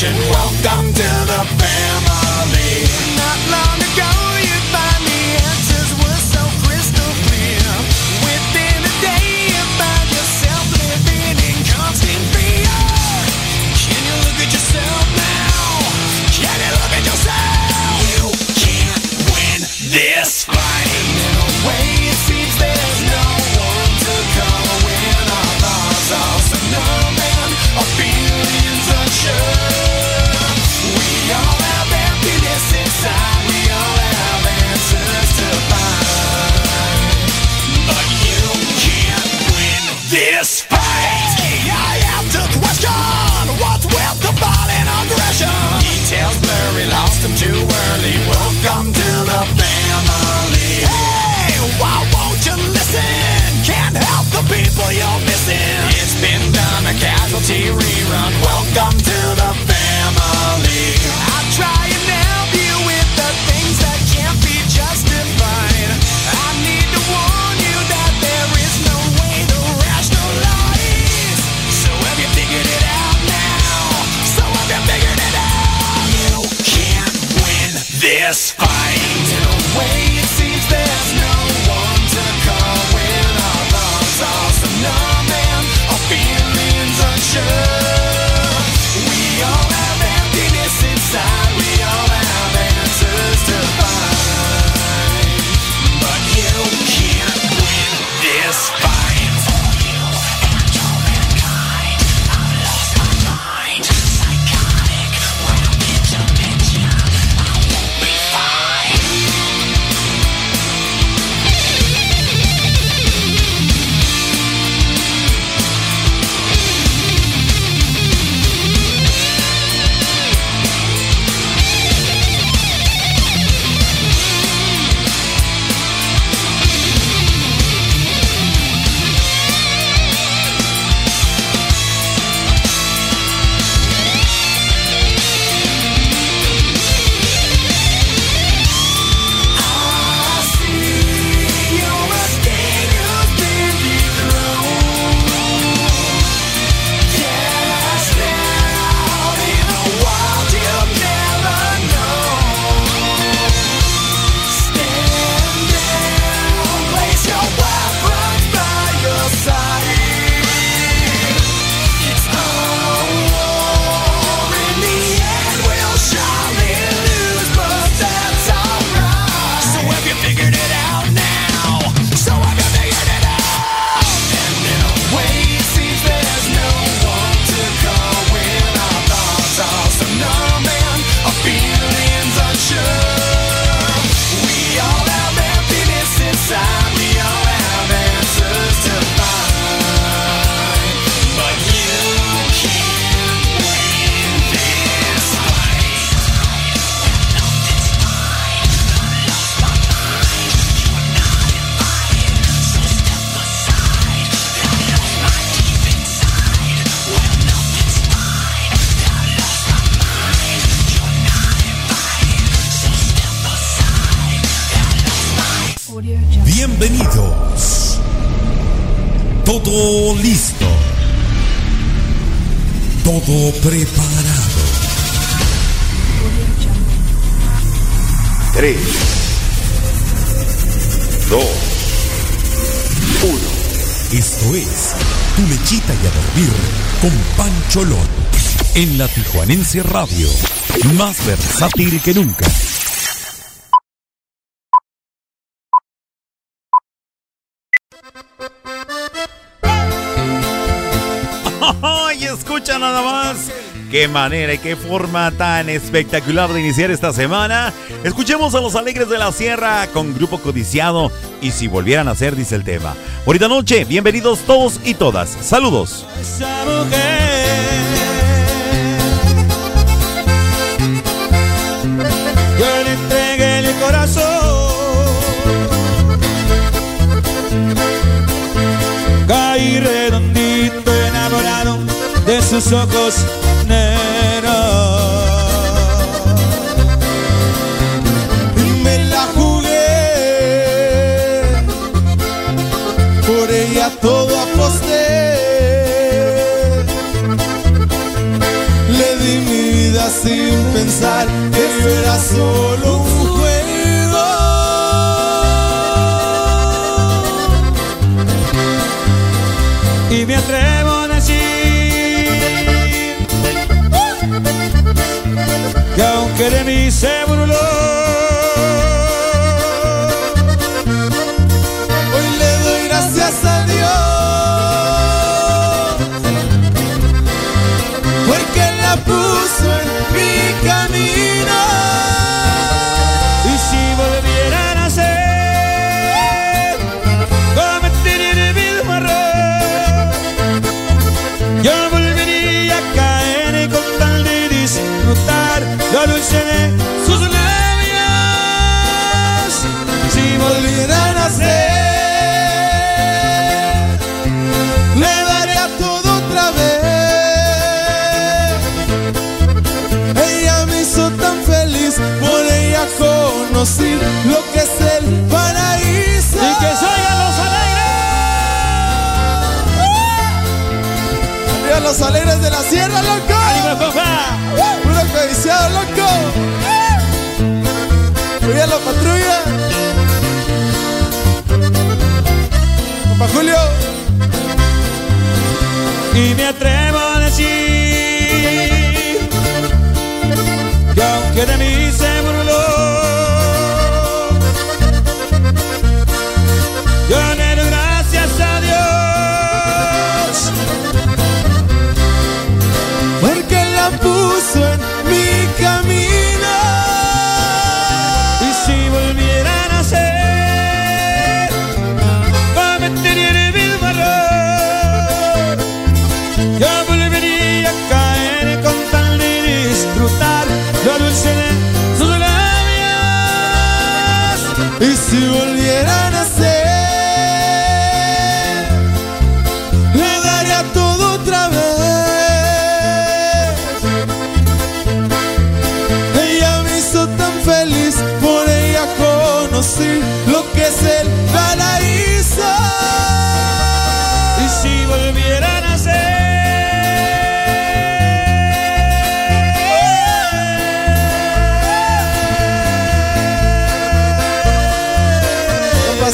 Welcome to the family. Not long ago. Rerun. Welcome Todo listo. Todo preparado. 3, 2, 1. Esto es Tu Lechita y a Dormir con Pancho Lón. En la Tijuanense Radio. Más versátil que nunca. Escucha nada más. Qué manera y qué forma tan espectacular de iniciar esta semana. Escuchemos a los Alegres de la Sierra con Grupo Codiciado. Y si volvieran a ser, dice el tema. Bonita noche, bienvenidos todos y todas. Saludos. Esa mujer. Sus ojos negros. Me la jugué, por ella todo aposté. Le di mi vida sin pensar que era solo los alegres de la sierra, loco. ¡Ánimo, papá! Puro codiciado, loco. Arriba la patrulla. Compa Julio. Y me atrevo a decir que aunque de mí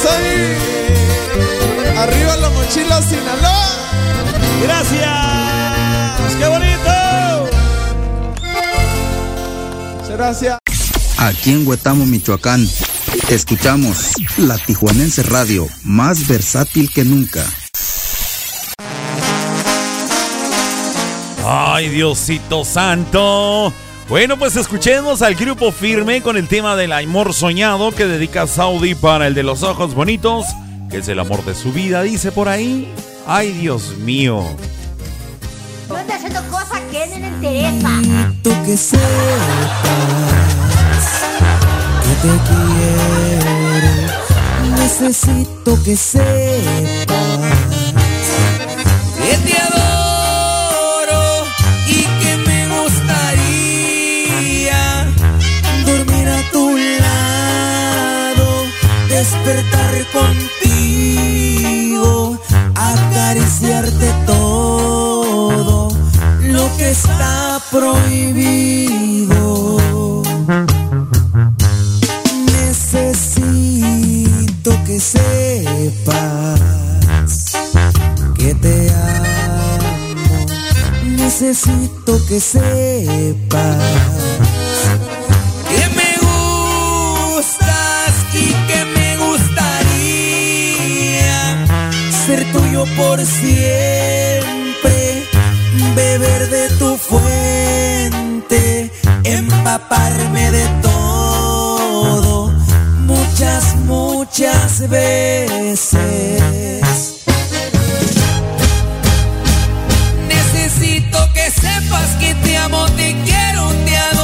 ser. Arriba la mochila Sinaloa. Gracias. Qué bonito. Muchas gracias. Aquí en Huetamo, Michoacán, escuchamos la Tijuanense Radio, más versátil que nunca. Ay, Diosito Santo. Bueno, pues escuchemos al grupo firme con el tema del amor soñado que dedica Saudi para el de los ojos bonitos, que es el amor de su vida, dice por ahí. Ay, Dios mío. Yo ando haciendo cosas que no le interesa. Tú que sepas que te quiero. Necesito que sepas que te despertar contigo, acariciarte todo lo que está prohibido. Necesito que sepas que te amo. Necesito que sepas tuyo por siempre, beber de tu fuente, empaparme de todo, muchas, muchas veces. Necesito que sepas que te amo, te quiero, te adoro.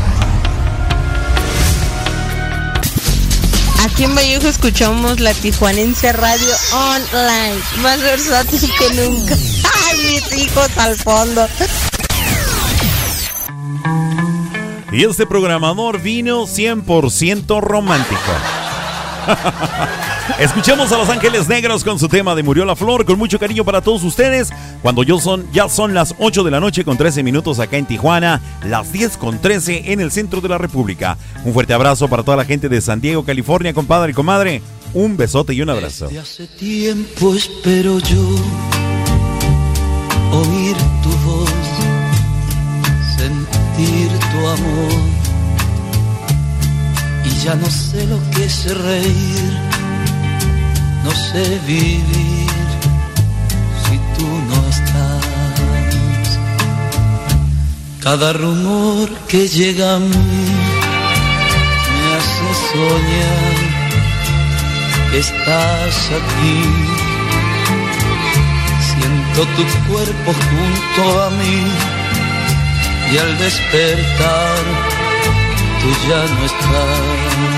Aquí en Vallejo escuchamos la Tijuanense Radio Online, más versátil que nunca. ¡Ay, mis hijos al fondo! Y este programador vino 100% romántico. Escuchemos a Los Ángeles Negros con su tema de Murió la Flor, con mucho cariño para todos ustedes. Cuando yo son, ya son las 8 de la noche con 13 minutos acá en Tijuana, las 10 con 13 en el centro de la República. Un fuerte abrazo para toda la gente de San Diego, California, compadre y comadre. Un besote y un abrazo. Desde hace tiempo espero yo oír tu voz, sentir tu amor. Y ya no sé lo que es reír, no sé vivir si tú no estás. Cada rumor que llega a mí me hace soñar que estás aquí. Siento tu cuerpo junto a mí y al despertar tú ya no estás.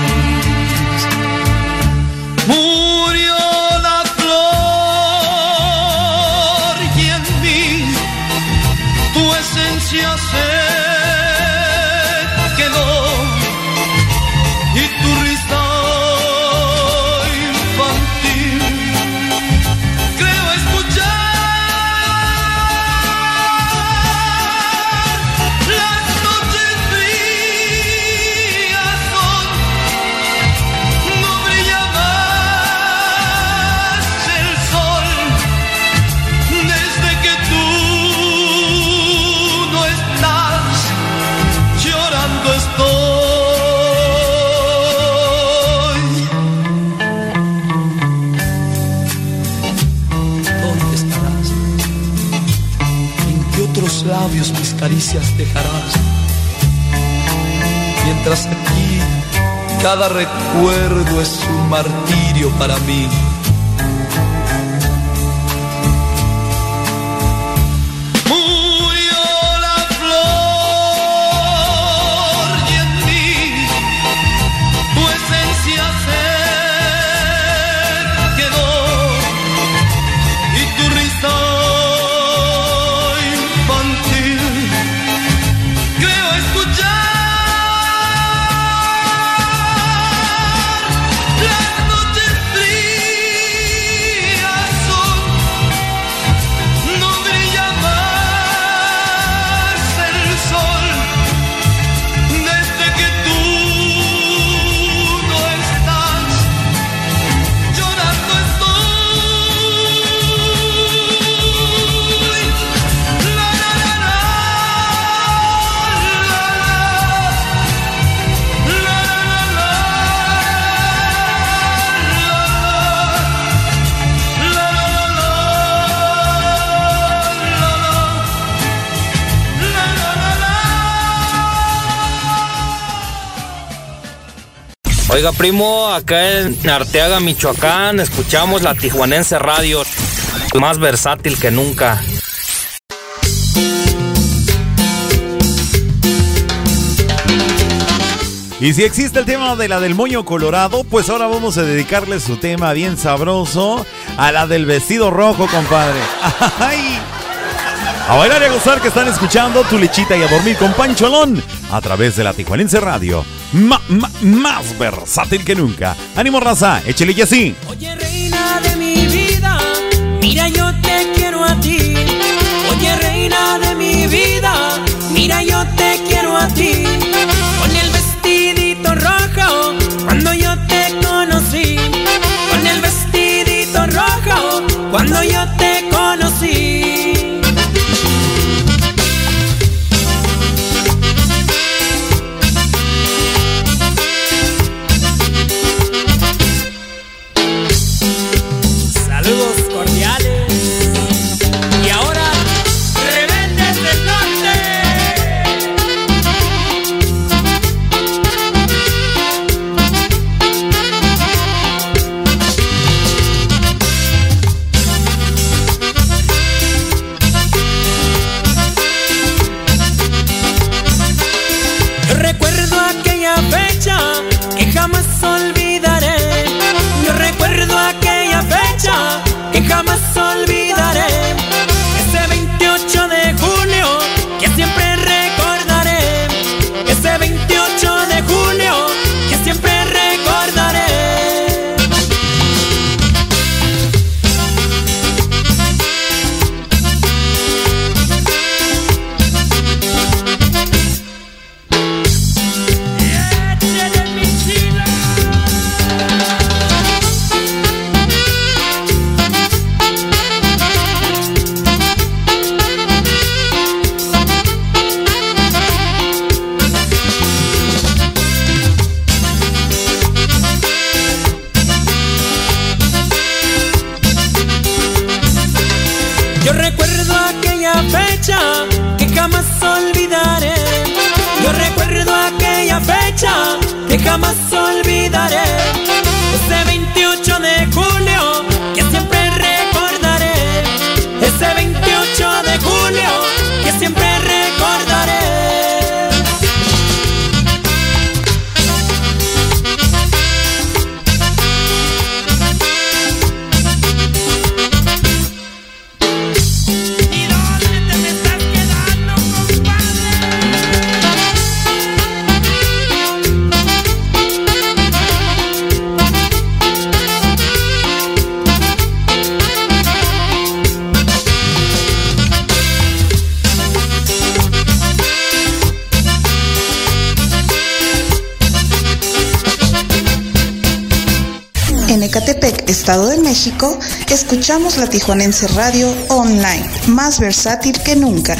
Esencia se caricias dejarás? Mientras aquí cada recuerdo es un martirio para mí. Oiga, primo, acá en Arteaga, Michoacán, escuchamos la Tijuanense Radio, más versátil que nunca. Y si existe el tema de la del moño colorado, pues ahora vamos a dedicarle su tema bien sabroso a la del vestido rojo, compadre. ¡Ay! A bailar y a gozar que están escuchando tu lechita y a dormir con Pancholón a través de la Tijuanense Radio. Ma- ma- más versátil que nunca. Ánimo, raza, échale y así. Oye, reina de mi vida, mira yo te quiero a ti. Oye, reina de mi vida, mira yo te quiero a ti. Tijuanense Radio Online, más versátil que nunca.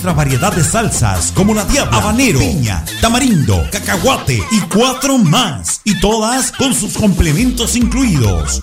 Nuestra variedad de salsas como la diabla, habanero, piña, tamarindo, cacahuate y cuatro más. Y todas con sus complementos incluidos.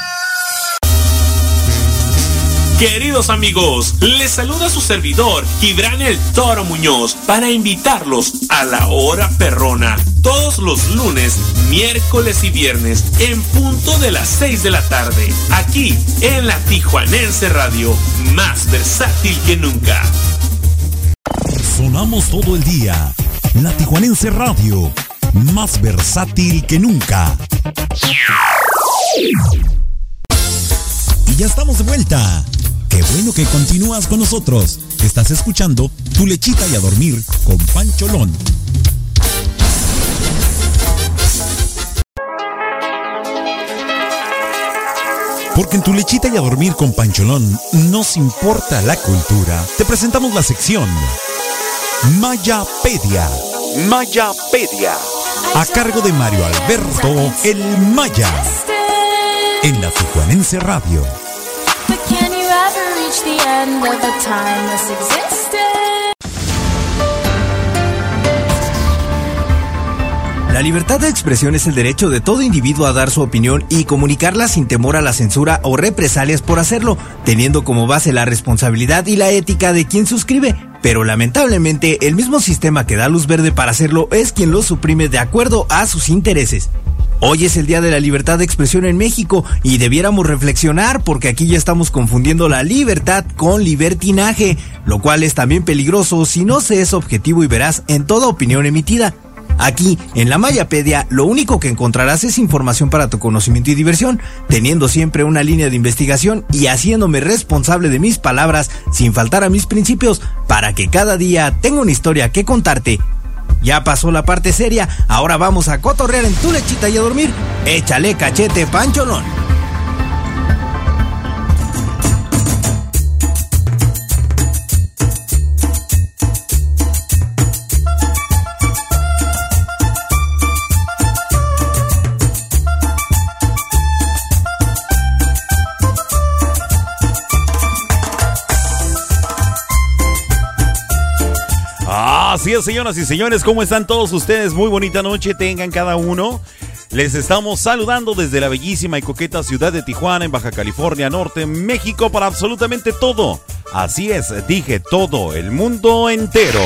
Queridos amigos, les saluda su servidor, Gibran el Toro Muñoz, para invitarlos a la hora perrona, todos los lunes, miércoles y viernes, en punto de las 6 de la tarde, aquí en la Tijuanense Radio, más versátil que nunca. Sonamos todo el día. La Tijuanense Radio, más versátil que nunca. Y ya estamos de vuelta. Bueno que continúas con nosotros. Estás escuchando Tu lechita y a dormir con Pancholón. Porque en Tu lechita y a dormir con Pancholón nos importa la cultura. Te presentamos la sección Mayapedia. Mayapedia. A cargo de Mario Alberto El Maya. En la Tijuanense Radio. La libertad de expresión es el derecho de todo individuo a dar su opinión y comunicarla sin temor a la censura o represalias por hacerlo, teniendo como base la responsabilidad y la ética de quien suscribe. Pero lamentablemente el mismo sistema que da luz verde para hacerlo es quien lo suprime de acuerdo a sus intereses. Hoy es el Día de la Libertad de Expresión en México y debiéramos reflexionar porque aquí ya estamos confundiendo la libertad con libertinaje, lo cual es también peligroso si no se es objetivo y veraz en toda opinión emitida. Aquí, en la Mayapedia, lo único que encontrarás es información para tu conocimiento y diversión, teniendo siempre una línea de investigación y haciéndome responsable de mis palabras sin faltar a mis principios, para que cada día tenga una historia que contarte. Ya pasó la parte seria, ahora vamos a cotorrear en tu lechita y a dormir. Échale cachete, pancholón. Así es, señoras y señores, ¿cómo están todos ustedes? Muy bonita noche tengan cada uno. Les estamos saludando desde la bellísima y coqueta ciudad de Tijuana, en Baja California Norte, México, para absolutamente todo. Así es, dije todo, el mundo entero.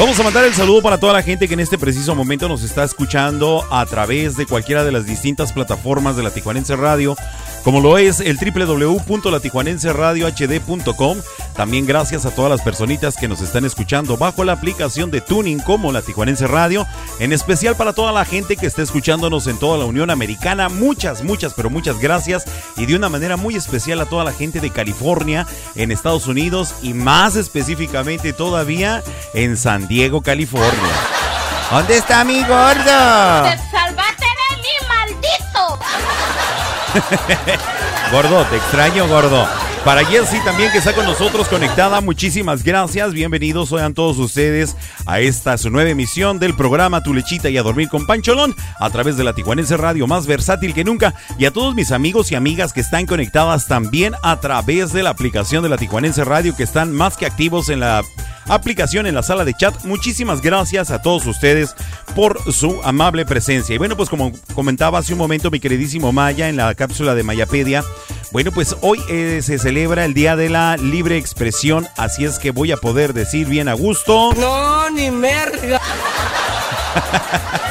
Vamos a mandar el saludo para toda la gente que en este preciso momento nos está escuchando a través de cualquiera de las distintas plataformas de la Tijuanense Radio, como lo es el www.latijuanenseradiohd.com. También gracias a todas las personitas que nos están escuchando bajo la aplicación de Tuning como la Tijuanense Radio, en especial para toda la gente que está escuchándonos en toda la Unión Americana. Muchas, muchas, pero muchas gracias y de una manera muy especial a toda la gente de California, en Estados Unidos y más específicamente todavía en San Diego, California. ¿Dónde está mi gordo? Gordo, te extraño, gordo. Para Jessy también que está con nosotros conectada, muchísimas gracias. Bienvenidos sean todos ustedes a esta su nueva emisión del programa Tu Lechita y a Dormir con Pancholón a través de la Tijuanense Radio más versátil que nunca. Y a todos mis amigos y amigas que están conectadas también a través de la aplicación de la Tijuanense Radio que están más que activos en la aplicación en la sala de chat. Muchísimas gracias a todos ustedes por su amable presencia. Y bueno, pues como comentaba hace un momento mi queridísimo Maya en la cápsula de Mayapedia, Bueno, pues hoy eh, se celebra el Día de la Libre Expresión, así es que voy a poder decir bien a gusto. No, ni merga.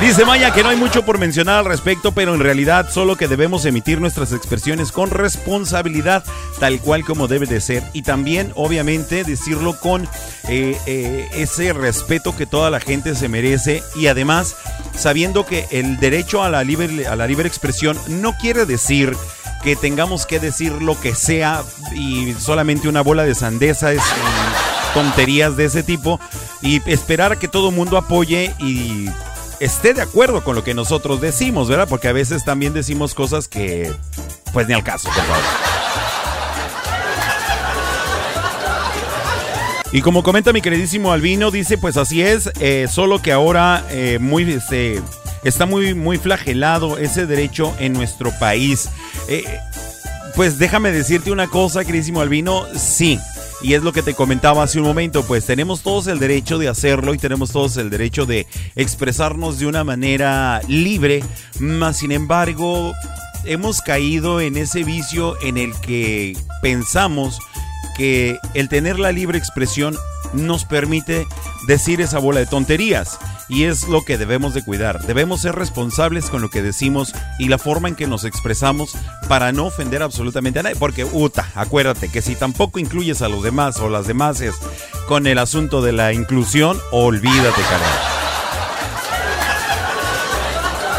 Dice Maya que no hay mucho por mencionar al respecto, pero en realidad solo que debemos emitir nuestras expresiones con responsabilidad, tal cual como debe de ser. Y también, obviamente, decirlo con eh, eh, ese respeto que toda la gente se merece y además sabiendo que el derecho a la libre, a la libre expresión no quiere decir que tengamos que decir lo que sea y solamente una bola de sandeza es tonterías de ese tipo y esperar a que todo el mundo apoye y esté de acuerdo con lo que nosotros decimos, ¿verdad? Porque a veces también decimos cosas que pues ni al caso, por favor. Y como comenta mi queridísimo Albino, dice, pues así es, eh, solo que ahora eh, muy, este, está muy, muy flagelado ese derecho en nuestro país. Eh, pues déjame decirte una cosa, queridísimo Albino, sí. Y es lo que te comentaba hace un momento, pues tenemos todos el derecho de hacerlo y tenemos todos el derecho de expresarnos de una manera libre, más sin embargo hemos caído en ese vicio en el que pensamos que el tener la libre expresión nos permite decir esa bola de tonterías y es lo que debemos de cuidar. Debemos ser responsables con lo que decimos y la forma en que nos expresamos para no ofender absolutamente a nadie. Porque, uta, acuérdate que si tampoco incluyes a los demás o las demás es con el asunto de la inclusión, olvídate, carajo.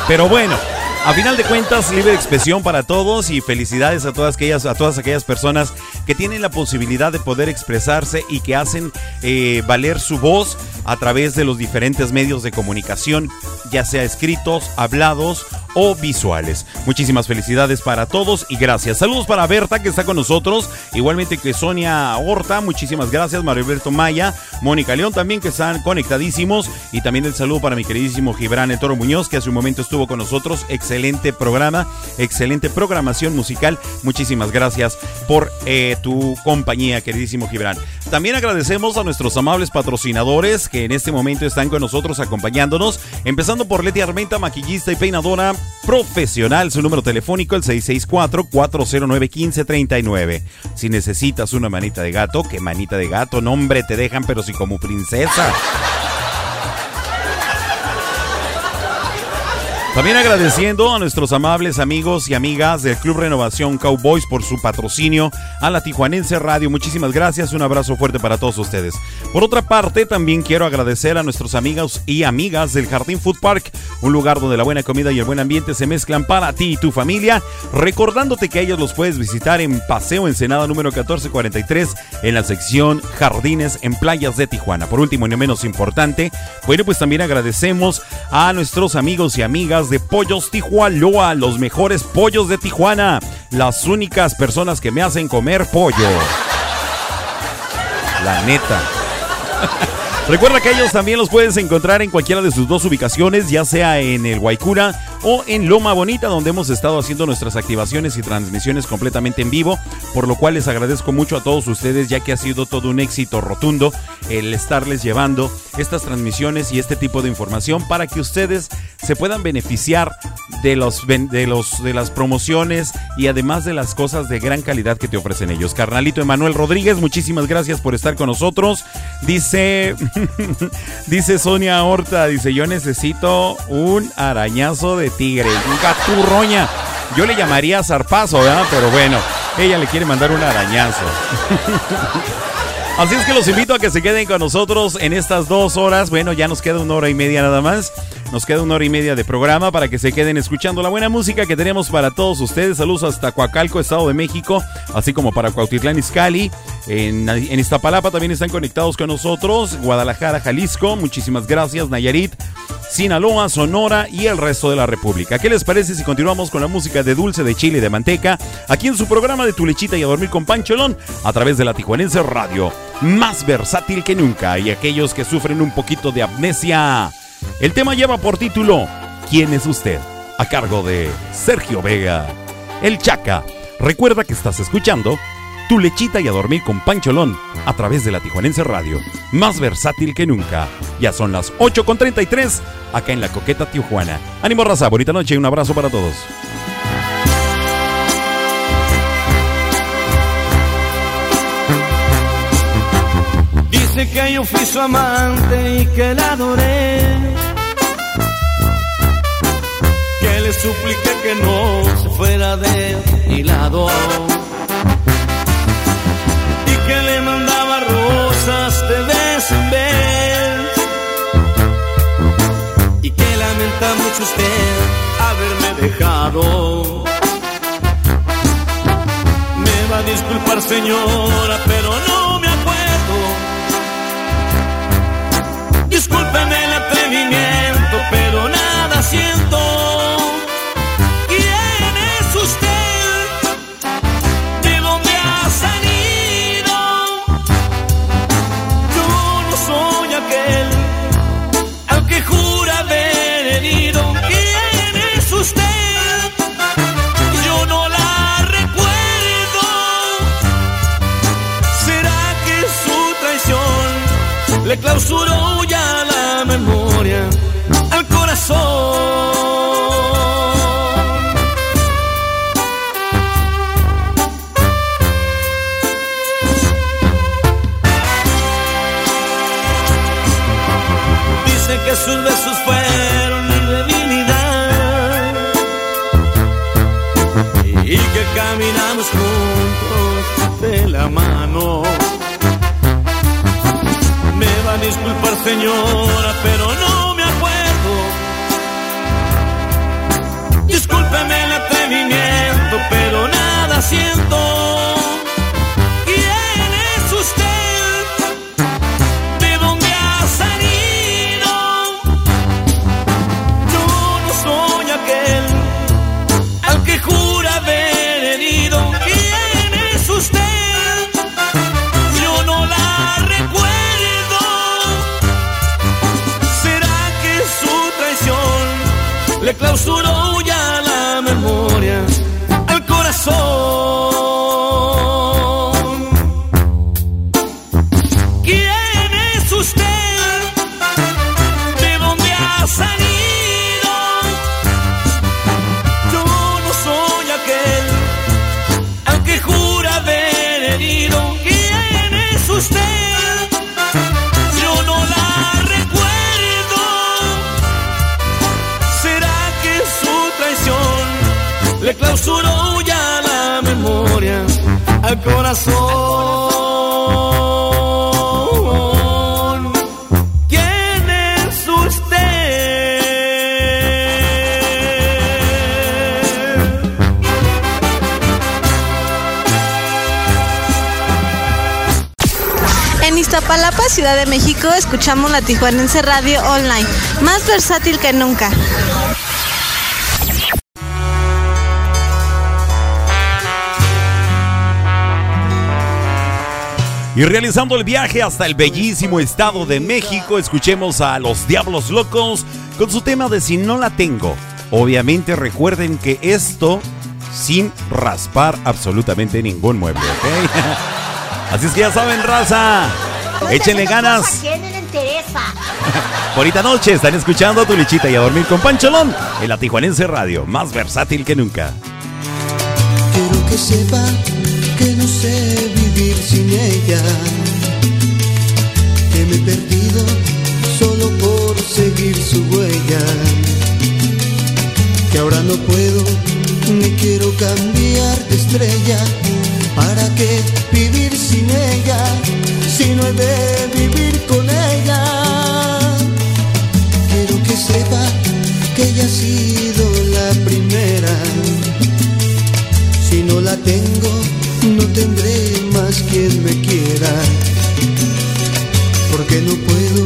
Pero bueno, a final de cuentas, libre expresión para todos y felicidades a todas aquellas, a todas aquellas personas que tienen la posibilidad de poder expresarse y que hacen eh, valer su voz a través de los diferentes medios de comunicación, ya sea escritos, hablados o visuales. Muchísimas felicidades para todos y gracias. Saludos para Berta que está con nosotros, igualmente que Sonia Horta, muchísimas gracias, Mario Alberto Maya, Mónica León también que están conectadísimos y también el saludo para mi queridísimo Gibran El Toro Muñoz que hace un momento estuvo con nosotros. Excelente programa, excelente programación musical. Muchísimas gracias por eh, tu compañía, queridísimo Gibran. También agradecemos a nuestros amables patrocinadores que en este momento están con nosotros acompañándonos, empezando por Leti Armenta, maquillista y peinadora profesional. Su número telefónico el 664-409-1539. Si necesitas una manita de gato, ¿qué manita de gato? No, hombre, te dejan, pero si como princesa. También agradeciendo a nuestros amables amigos y amigas del Club Renovación Cowboys por su patrocinio a la Tijuanense Radio. Muchísimas gracias, un abrazo fuerte para todos ustedes. Por otra parte, también quiero agradecer a nuestros amigos y amigas del Jardín Food Park, un lugar donde la buena comida y el buen ambiente se mezclan para ti y tu familia, recordándote que ellos los puedes visitar en Paseo Ensenada número 1443 en la sección Jardines en Playas de Tijuana. Por último y no menos importante, bueno, pues también agradecemos a nuestros amigos y amigas de Pollos Tijualoa, los mejores pollos de Tijuana, las únicas personas que me hacen comer pollo. La neta. Recuerda que ellos también los puedes encontrar en cualquiera de sus dos ubicaciones, ya sea en el Guaycura o en Loma Bonita, donde hemos estado haciendo nuestras activaciones y transmisiones completamente en vivo, por lo cual les agradezco mucho a todos ustedes, ya que ha sido todo un éxito rotundo el estarles llevando estas transmisiones y este tipo de información para que ustedes se puedan beneficiar de los de los de las promociones y además de las cosas de gran calidad que te ofrecen ellos. Carnalito Emanuel Rodríguez, muchísimas gracias por estar con nosotros. Dice dice Sonia Horta, dice, "Yo necesito un arañazo tigre, un gaturroña." Yo le llamaría zarpazo. Pero bueno, ella le quiere mandar un arañazo. Así es que los invito a que se queden con nosotros en estas dos horas. Bueno, ya nos queda una hora y media nada más. Nos queda una hora y media de programa para que se queden escuchando la buena música que tenemos para todos ustedes. Saludos hasta Coacalco, Estado de México, así como para Cuautitlán Izcalli. En, en Iztapalapa también están conectados con nosotros. Guadalajara, Jalisco. Muchísimas gracias, Nayarit. Sinaloa, Sonora y el resto de la República. ¿Qué les parece si continuamos con la música de dulce de chile y de manteca aquí en su programa de Tu Lechita y a Dormir con Pancholón a través de la Tijuanense Radio? Más versátil que nunca y aquellos que sufren un poquito de amnesia. El tema lleva por título ¿Quién es usted? A cargo de Sergio Vega. El Chaca. Recuerda que estás escuchando Tu Lechita y a Dormir con Pancholón a través de la Tijuanense Radio. Más versátil que nunca. Ya son las 8.33 acá en la coqueta Tijuana. Ánimo raza, bonita noche y un abrazo para todos. Dice que yo fui su amante y que la adoré. Que le supliqué que no se fuera de mi lado. Y que le mandaba rosas de vez en vez. Y que lamenta mucho usted haberme dejado. Me va a disculpar señora, pero no Discúlpeme el atrevimiento, pero nada siento. Juntos de la mano. Me va a disculpar señora, ¿Quién es usted? En Iztapalapa, Ciudad de México, escuchamos la Tijuanense Radio Online, más versátil que nunca. Y realizando el viaje hasta el bellísimo estado de México, escuchemos a los Diablos Locos con su tema de Si no la tengo. Obviamente recuerden que esto sin raspar absolutamente ningún mueble, ¿ok? Así es que ya saben, raza. Échenle ganas. Bonita noche, están escuchando a tu lichita y a dormir con Pancholón en la Tijuanense Radio, más versátil que nunca. Quiero que sepa que no sé vivir sin ella. Que me he perdido solo por seguir su huella. Que ahora no puedo ni quiero cambiar de estrella. ¿Para qué vivir sin ella si no he de vivir con ella? Quiero que sepa que ella ha sido la primera. Si no la tengo, no tendré quien me quiera. Porque no puedo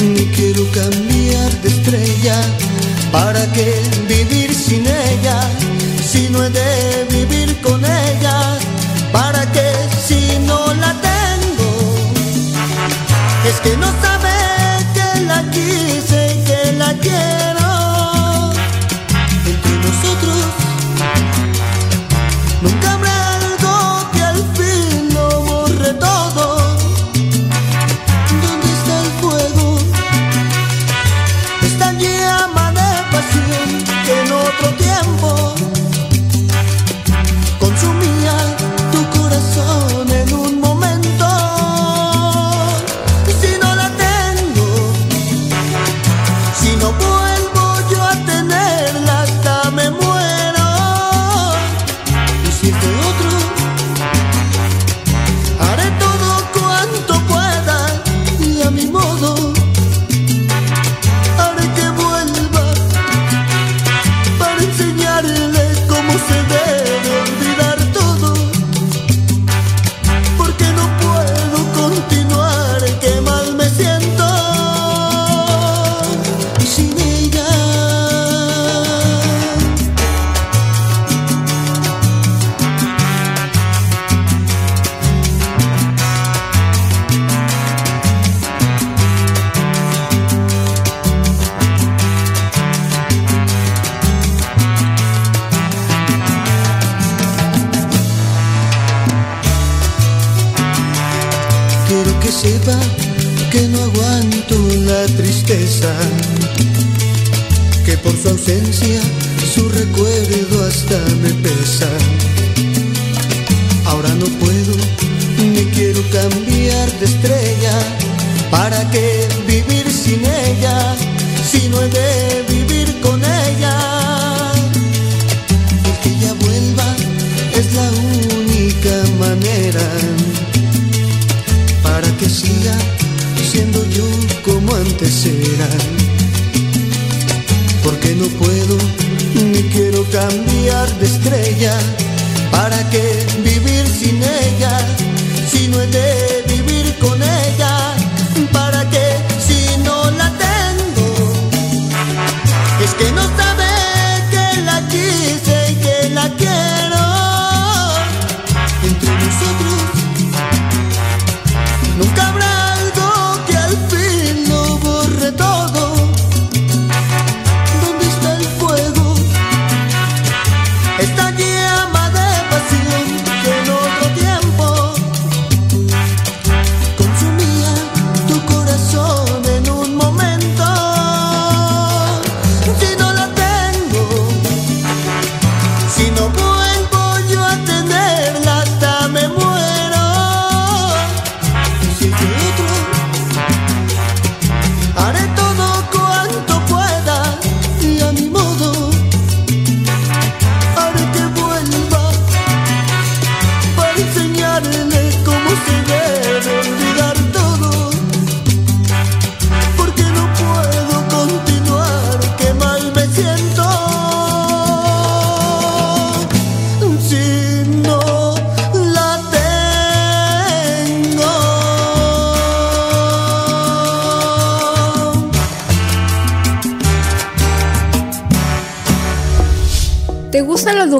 ni quiero cambiar de estrella. ¿Para qué vivir sin ella? Si no he de vivir con ella. ¿Para qué si no la tengo? Es que no sabe que la quise y que la quiero.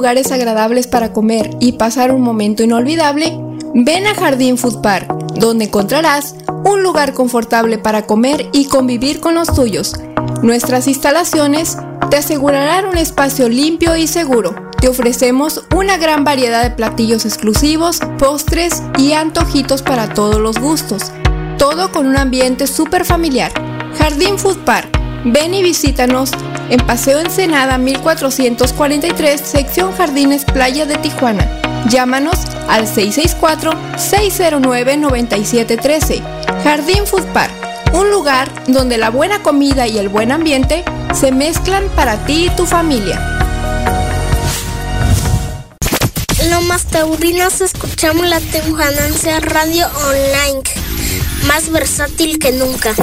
Lugares agradables para comer y pasar un momento inolvidable? Ven a Jardín Food Park, donde encontrarás un lugar confortable para comer y convivir con los tuyos. Nuestras instalaciones te asegurarán un espacio limpio y seguro. Te ofrecemos una gran variedad de platillos exclusivos, postres y antojitos para todos los gustos. Todo con un ambiente súper familiar. Jardín Food Park. Ven y visítanos en Paseo Ensenada 1443, sección Jardines Playa de Tijuana. Llámanos al 664-609-9713. Jardín Food Park, un lugar donde la buena comida y el buen ambiente se mezclan para ti y tu familia. Lomas Taurinas escuchamos la Radio Online, más versátil que nunca.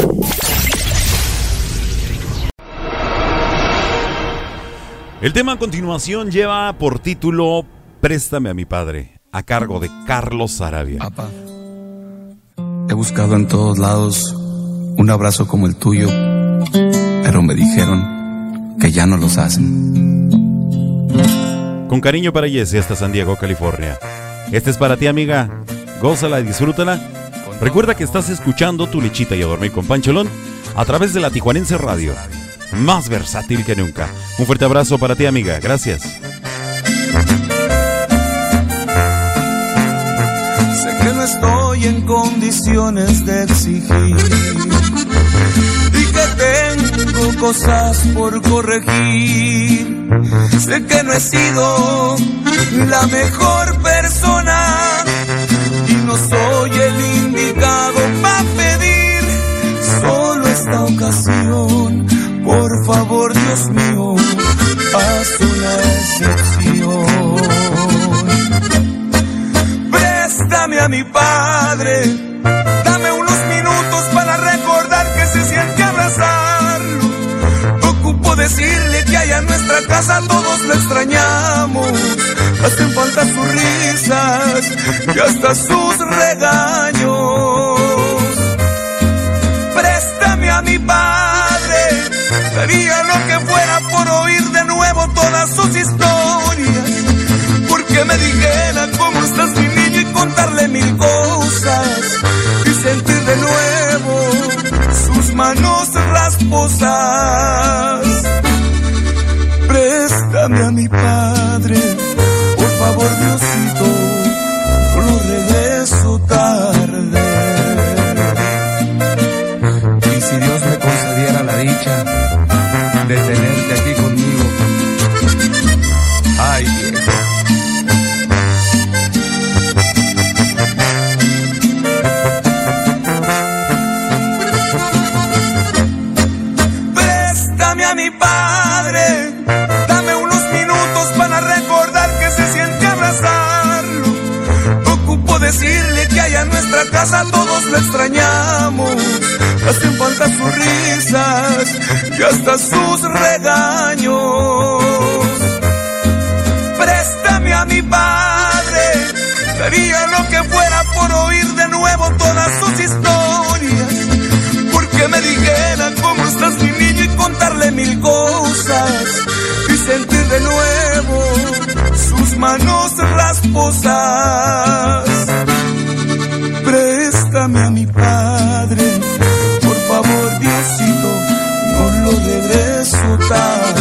El tema a continuación lleva por título Préstame a mi padre, a cargo de Carlos Sarabia. He buscado en todos lados un abrazo como el tuyo, pero me dijeron que ya no los hacen. Con cariño para Jesse hasta San Diego, California. Este es para ti, amiga. Gózala y disfrútala. Recuerda que estás escuchando tu lechita y a dormir con Pancholón a través de la Tijuanense Radio. Más versátil que nunca. Un fuerte abrazo para ti, amiga. Gracias. Sé que no estoy en condiciones de exigir y que tengo cosas por corregir. Sé que no he sido la mejor persona y no soy el indicado para pedir solo esta ocasión. Por favor, Dios mío, haz una excepción. Préstame a mi padre, dame unos minutos para recordar que se siente abrazarlo. Ocupo decirle que allá en nuestra casa todos lo extrañamos. Hacen falta sus risas y hasta sus regaños. Daría lo que fuera por oír de nuevo todas sus historias. Porque me dijera cómo estás mi niño y contarle mil cosas. Y sentir de nuevo sus manos rasposas. Préstame a mi padre, casa todos la extrañamos. Hacen falta sus risas y hasta sus regaños. Préstame a mi padre, daría lo que fuera por oír de nuevo todas sus historias. Porque me dijera cómo estás mi niño y contarle mil cosas y sentir de nuevo sus manos rasposas. A mi padre, por favor Diosito, no lo debes soltar.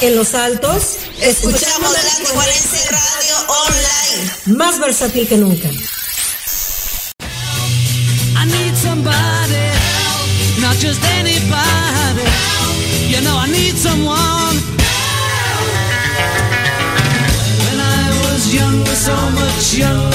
En los altos, escuchamos la Tijuanense Radio Online. Más versátil que nunca. I need somebody, not just anybody. You know, I need someone. So much younger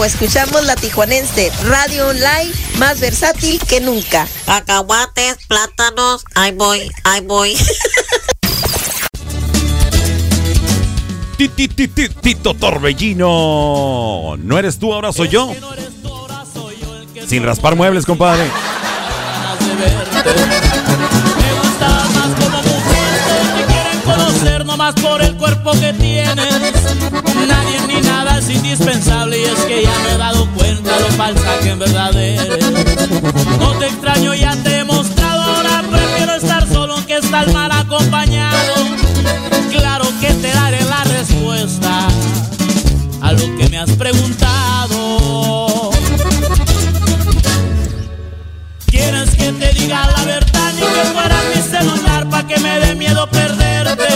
Ocampo, escuchamos la tijuanense Radio Online, más versátil que nunca. Cacahuates, plátanos, ahí voy, ahí voy. Ti, ti, ti, ti, Tito Torbellino. ¿No eres tú, ahora soy yo? Sin raspar muebles, compadre. conocer nomás por el cuerpo que tienes. Nadie ni nada es indispensable y es que ya me he dado cuenta lo falsa que en verdad eres. No te extraño, ya te he mostrado, ahora prefiero estar solo que estar mal acompañado. Claro que te daré la respuesta a lo que me has preguntado. ¿Quieres que te diga la verdad ni que fuera mi celular pa' que me dé miedo perderte?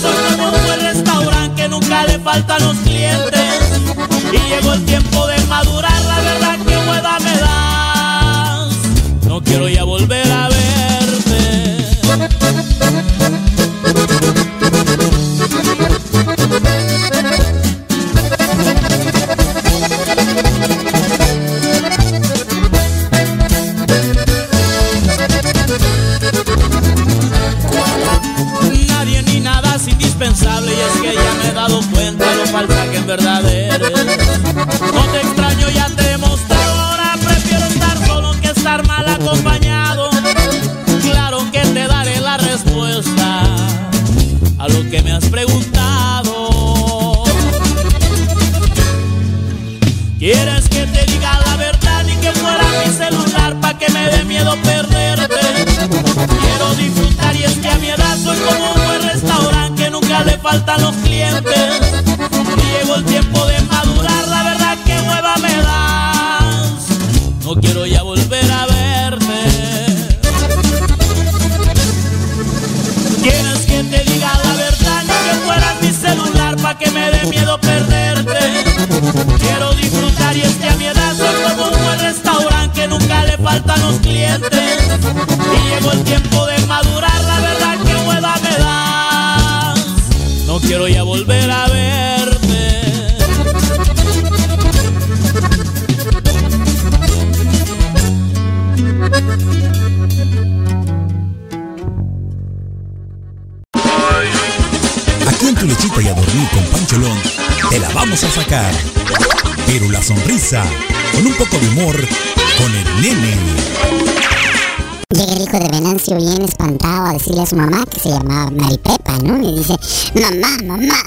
Soy como un buen restaurante que nunca le faltan los clientes. Y llegó el tiempo de madurar, la verdad que hueva me das. No quiero ya volver faltan los clientes. Y llegó el tiempo de madurar, la verdad que hueva me das. No quiero ya volver a verte. Aquí en tu lechita y a dormir con Pancholón, vamos a sacar. Pero la sonrisa, con un poco de humor, con el nene. Llega el hijo de Venancio bien espantado a decirle a su mamá que se llamaba Maripepa, ¿no? Y dice, mamá, mamá,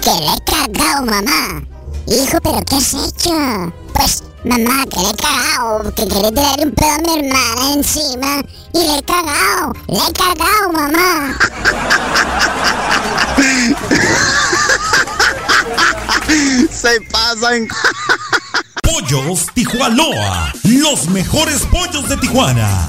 que le he cagado, mamá. Hijo, ¿pero qué has hecho? Pues, mamá, que le he cagado, que quería tirarle un pedo a mi hermana encima. Y le he cagado, le he cagado, mamá. Se pasan. Pollos Tijuanoa, los mejores pollos de Tijuana.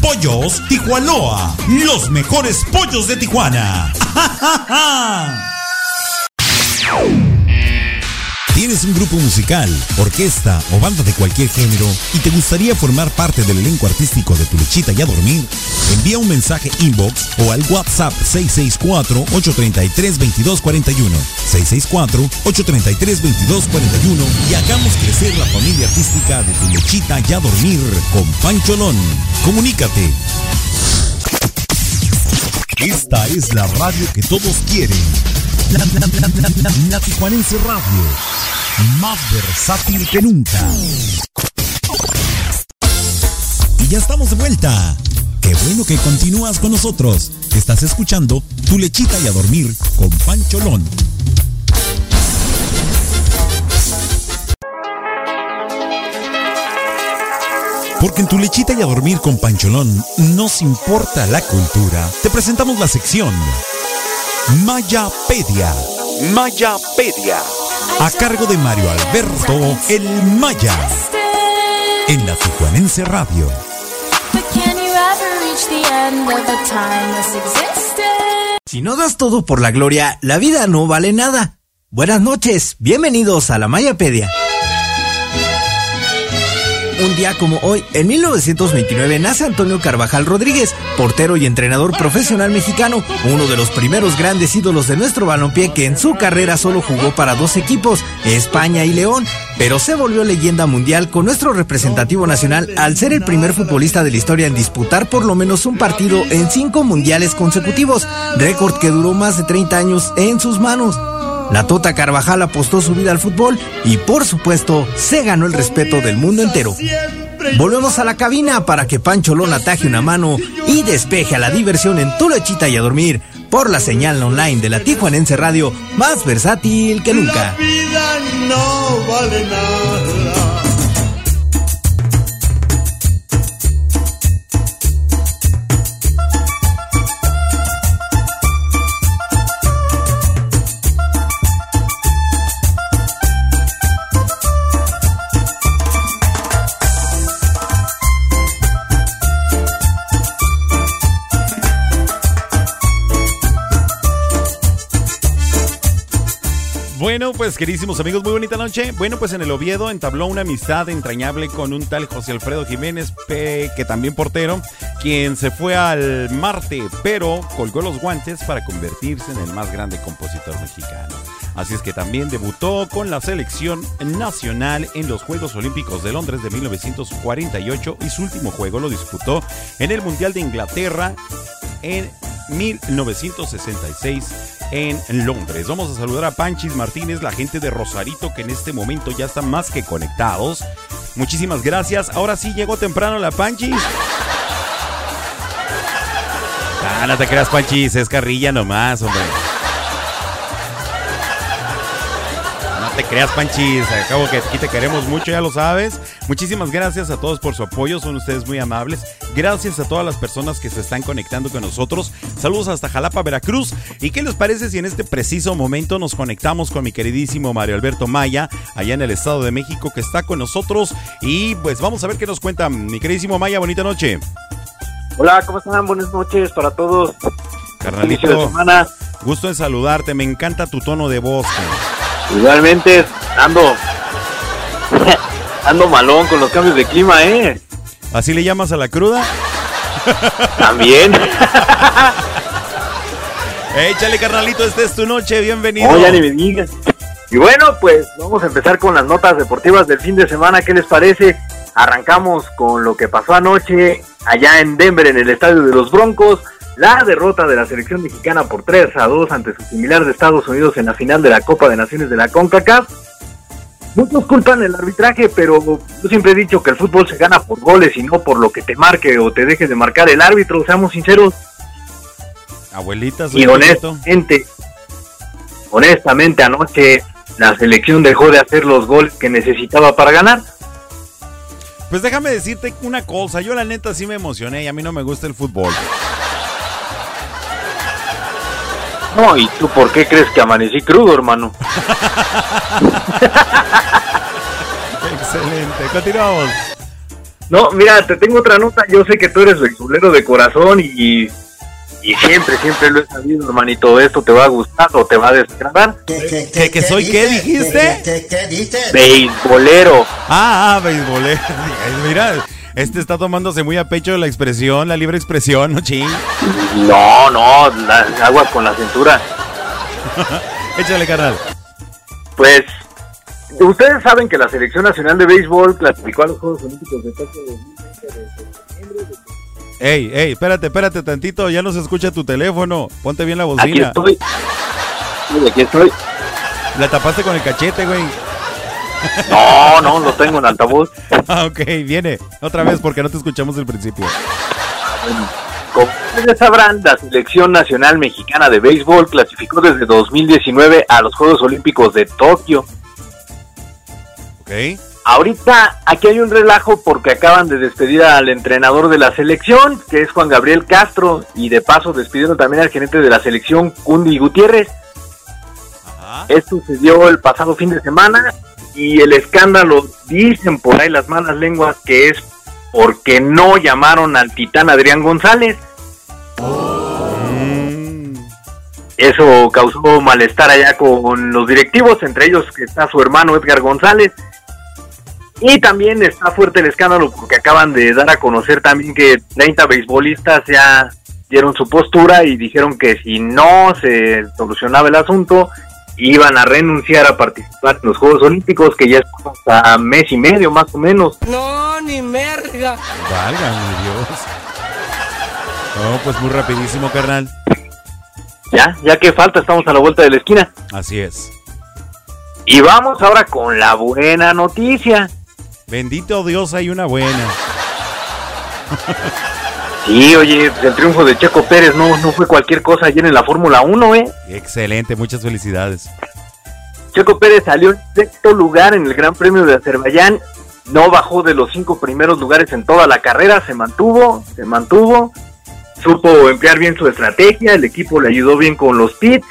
Pollos Tijuanoa, los mejores pollos de Tijuana. ¿Tienes un grupo musical, orquesta o banda de cualquier género y te gustaría formar parte del elenco artístico de Tu Lechita y a Dormir? Envía un mensaje inbox o al WhatsApp 664-833-2241. 664-833-2241 y hagamos crecer la familia artística de Tu Lechita y a Dormir con Pancholón. Comunícate. Esta es la radio que todos quieren. La, Tijuanense Radio. Más versátil que nunca. Y ya estamos de vuelta. Qué bueno que continúas con nosotros. Estás escuchando Tu Lechita y a Dormir con Pancholón. Porque en Tu Lechita y a Dormir con Pancholón nos importa la cultura. Te presentamos la sección Mayapedia. Mayapedia. A cargo de Mario Alberto El Maya. En la Tijuanense Radio. Si no das todo por la gloria, la vida no vale nada. Buenas noches, bienvenidos a la Mayapedia. Un día como hoy, en 1929, nace Antonio Carvajal Rodríguez, portero y entrenador profesional mexicano, uno de los primeros grandes ídolos de nuestro balompié que en su carrera solo jugó para dos equipos, España y León, pero se volvió leyenda mundial con nuestro representativo nacional al ser el primer futbolista de la historia en disputar por lo menos un partido en cinco mundiales consecutivos, récord que duró más de 30 años en sus manos. La Tota Carvajal apostó su vida al fútbol y por supuesto se ganó el respeto del mundo entero. Volvemos a la cabina para que Pancho Lón ataje una mano y despeje a la diversión en tu lechita y a dormir por la señal online de la Tijuanense Radio más versátil que nunca. Bueno, pues queridísimos amigos, muy bonita noche. Bueno, pues en el Oviedo entabló una amistad entrañable con un tal José Alfredo Jiménez, que también portero, quien se fue al Marte, pero colgó los guantes para convertirse en el más grande compositor mexicano. Así es que también debutó con la selección nacional en los Juegos Olímpicos de Londres de 1948 y su último juego lo disputó en el Mundial de Inglaterra en 1966 en Londres. Vamos a saludar a Panchis Martínez, la gente de Rosarito que en este momento ya están más que conectados. Muchísimas gracias. Ahora sí llegó temprano la Panchis. Ah, no te creas, Panchis, es carrilla nomás, hombre. Te creas, Panchis. Acabo que aquí te queremos mucho, ya lo sabes. Muchísimas gracias a todos por su apoyo, son ustedes muy amables. Gracias a todas las personas que se están conectando con nosotros. Saludos hasta Jalapa, Veracruz. ¿Y qué les parece si en este preciso momento nos conectamos con mi queridísimo Mario Alberto Maya, allá en el Estado de México, que está con nosotros? Y pues vamos a ver qué nos cuenta mi queridísimo Maya. Bonita noche. Hola, ¿cómo están? Buenas noches para todos. Inicio de Carnalito, semana. gusto en saludarte. Me encanta tu tono de voz. Igualmente ando ando malón con los cambios de clima, ¿eh? ¿Así le llamas a la cruda? También. Échale, carnalito, esta es tu noche. Bienvenido. Ni me digas. Y bueno, pues vamos a empezar con las notas deportivas del fin de semana. ¿Qué les parece? Arrancamos con lo que pasó anoche allá en Denver, en el estadio de los Broncos. La derrota de la selección mexicana por 3 a 2 ante su similar de Estados Unidos en la final de la Copa de Naciones de la CONCACAF. Muchos culpan el arbitraje, pero yo siempre he dicho que el fútbol se gana por goles y no por lo que te marque o te deje de marcar el árbitro. Seamos sinceros. Abuelita, soy Y honestamente, honestamente anoche la selección dejó de hacer los goles que necesitaba para ganar. Pues déjame decirte una cosa. Yo, la neta, sí me emocioné y a mí no me gusta el fútbol. No, ¿y tú por qué crees que amanecí crudo, hermano? Excelente. Continuamos. No, mira, te tengo otra nota. Yo sé que tú eres beisbolero de corazón y, y siempre, siempre lo he sabido, hermanito. Esto te va a gustar o te va a desagradar. ¿Que, que soy qué, dijiste? ¿Qué, dices? Beisbolero. Ah, ah, beisbolero. Mira, este está tomándose muy a pecho la expresión, la libre expresión, ¿no, ching? No, no, la- aguas con la cintura. Échale, carnal. Pues, ustedes saben que la Selección Nacional de Béisbol clasificó a los Juegos Olímpicos de Tokio 2020 Ey, ey, espérate, espérate tantito. Ya no se escucha tu teléfono. Ponte bien la Aquí bocina. estoy. Sí, aquí estoy. La tapaste con el cachete, güey. No, no, lo tengo en altavoz. Ah, ok, viene. Otra vez porque no te escuchamos del principio. Como ustedes sabrán, la Selección Nacional Mexicana de Béisbol clasificó desde 2019 a los Juegos Olímpicos de Tokio. Ok. Ahorita aquí hay un relajo porque acaban de despedir al entrenador de la selección, que es Juan Gabriel Castro, y de paso despidieron también al gerente de la selección, Cundi Gutiérrez. Esto sucedió el pasado fin de semana y el escándalo, dicen por ahí las malas lenguas, que es porque no llamaron al titán Adrián González. Eso causó malestar allá con los directivos, entre ellos que está su hermano Edgar González. Y también está fuerte el escándalo porque acaban de dar a conocer también que 30 beisbolistas ya dieron su postura y dijeron que si no se solucionaba el asunto, iban a renunciar a participar en los Juegos Olímpicos, que ya estamos a mes y medio más o menos. No, ni merga. Válgame Dios. No, pues muy rapidísimo, carnal. Ya, ya que falta, estamos a la vuelta de la esquina. Así es. Y vamos ahora con la buena noticia. Bendito Dios, hay una buena. Sí, oye, el triunfo de Checo Pérez no, no fue cualquier cosa ayer en la Fórmula 1, ¿eh? Excelente, muchas felicidades. Checo Pérez salió en sexto lugar en el Gran Premio de Azerbaiyán. No bajó de los cinco primeros lugares en toda la carrera, se mantuvo, se mantuvo. Supo emplear bien su estrategia, el equipo le ayudó bien con los pits.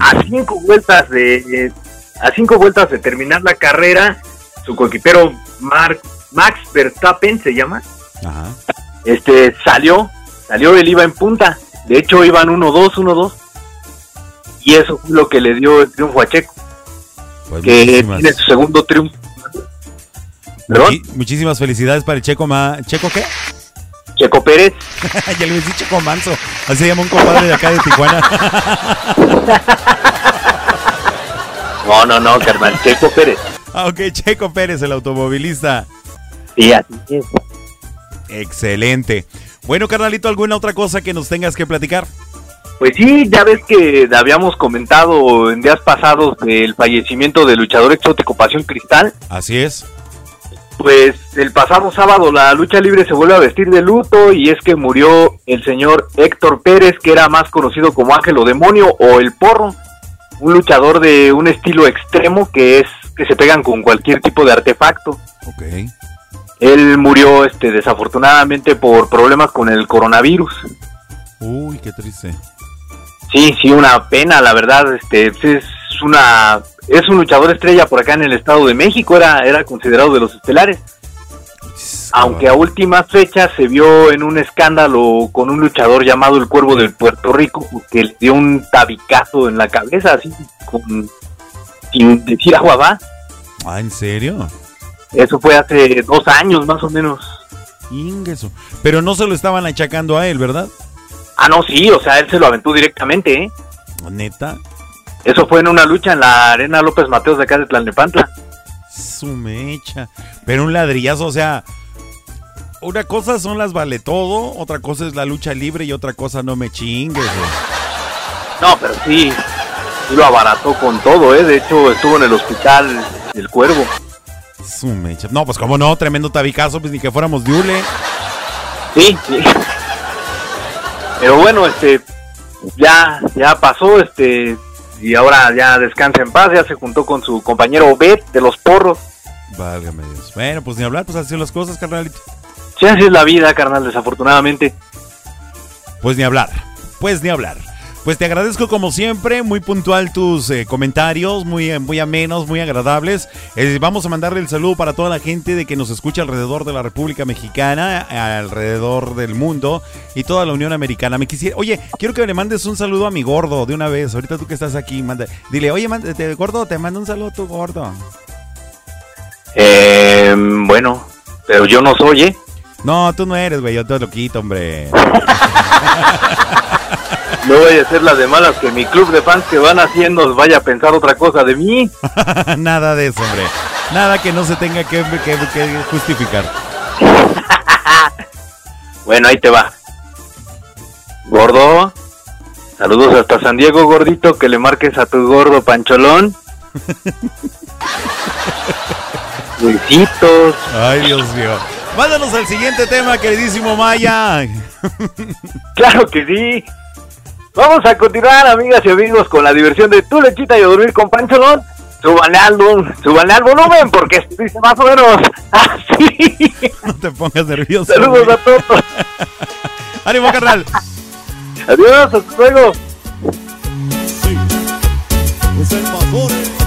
A cinco vueltas de a cinco vueltas de terminar la carrera, su coequipero Mark, Max Verstappen se llama, Ajá. Este salió, salió, él iba en punta. De hecho iban 1-2, 1-2. Y eso fue lo que le dio el triunfo a Checo Pues que muchísimas, tiene su segundo triunfo. ¿Perdón? muchi- muchísimas felicidades para el Checo Ma... ¿Checo qué? Checo Pérez. ya le decía Checo Manso. Así se llama un compadre de acá de Tijuana. No, no, no, carnal, Checo Pérez. ah, ok, Checo Pérez, el automovilista. Sí, así es. Excelente. Bueno, carnalito, ¿alguna otra cosa que nos tengas que platicar? Pues sí, ya ves que habíamos comentado en días pasados del fallecimiento del luchador exótico Pasión Cristal. Así es. Pues el pasado sábado la lucha libre se vuelve a vestir de luto y es que murió el señor Héctor Pérez, que era más conocido como Ángel o Demonio o El Porro, un luchador de un estilo extremo que es que se pegan con cualquier tipo de artefacto. Ok. Él murió este desafortunadamente por problemas con el coronavirus. Uy, qué triste. Sí, sí, una pena, la verdad, este es una es un luchador estrella por acá en el Estado de México, era era considerado de los estelares. Aunque a últimas fechas se vio en un escándalo con un luchador llamado el Cuervo del Puerto Rico que le dio un tabicazo en la cabeza así con sin decir agua va. Ah, ¿en serio? Eso fue hace dos años más o menos. Ingeso. Pero no se lo estaban achacando a él, ¿verdad? Ah, no, sí, o sea, él se lo aventó directamente, ¿eh? Neta. Eso fue en una lucha en la Arena López Mateos de acá de Tlalnepantla. Su mecha. Pero un ladrillazo, o sea, una cosa son las vale todo, otra cosa es la lucha libre y otra cosa no me chingues. güey. No, pero sí, sí lo abarató con todo, ¿eh? De hecho, estuvo en el hospital el Cuervo. Su mecha. No, pues como no, tremendo tabicazo, pues ni que fuéramos de hule. Sí, sí. Pero bueno, este, ya, ya pasó, este, y ahora ya descansa en paz, ya se juntó con su compañero Bet de los porros. Válgame Dios. Bueno, pues ni hablar, pues así son las cosas, carnalito. Sí, así es la vida, carnal, desafortunadamente. Pues ni hablar, pues ni hablar. Pues te agradezco como siempre, muy puntual tus eh, comentarios, muy, eh, muy amenos, muy agradables. Eh, vamos a mandarle el saludo para toda la gente de que nos escucha alrededor de la República Mexicana, alrededor del mundo y toda la Unión Americana. Me quisiera, oye, quiero que le mandes un saludo a mi gordo de una vez. Ahorita tú que estás aquí, manda, dile, oye, manda- te- gordo, te mando un saludo a tu gordo. Eh, bueno, pero yo no soy, ¿eh? No, tú no eres, güey, yo te lo quito, hombre. No voy a hacer las de malas que mi club de fans que van haciendo vaya a pensar otra cosa de mí. Nada de eso, hombre. Nada que no se tenga que, que- que justificar. Bueno, ahí te va. Gordo, saludos hasta San Diego, gordito, que le marques a tu gordo pancholón. Besitos. Ay, Dios mío. Mándanos al siguiente tema, queridísimo Maya. Claro que sí. Vamos a continuar, amigas y amigos, con la diversión de tu lechita y a dormir con pancholón. Súbanle al, súbanle al volumen porque esto dice más o menos así. No te pongas nervioso. Saludos güey. a todos. Ánimo, carnal. Adiós, hasta luego. Es el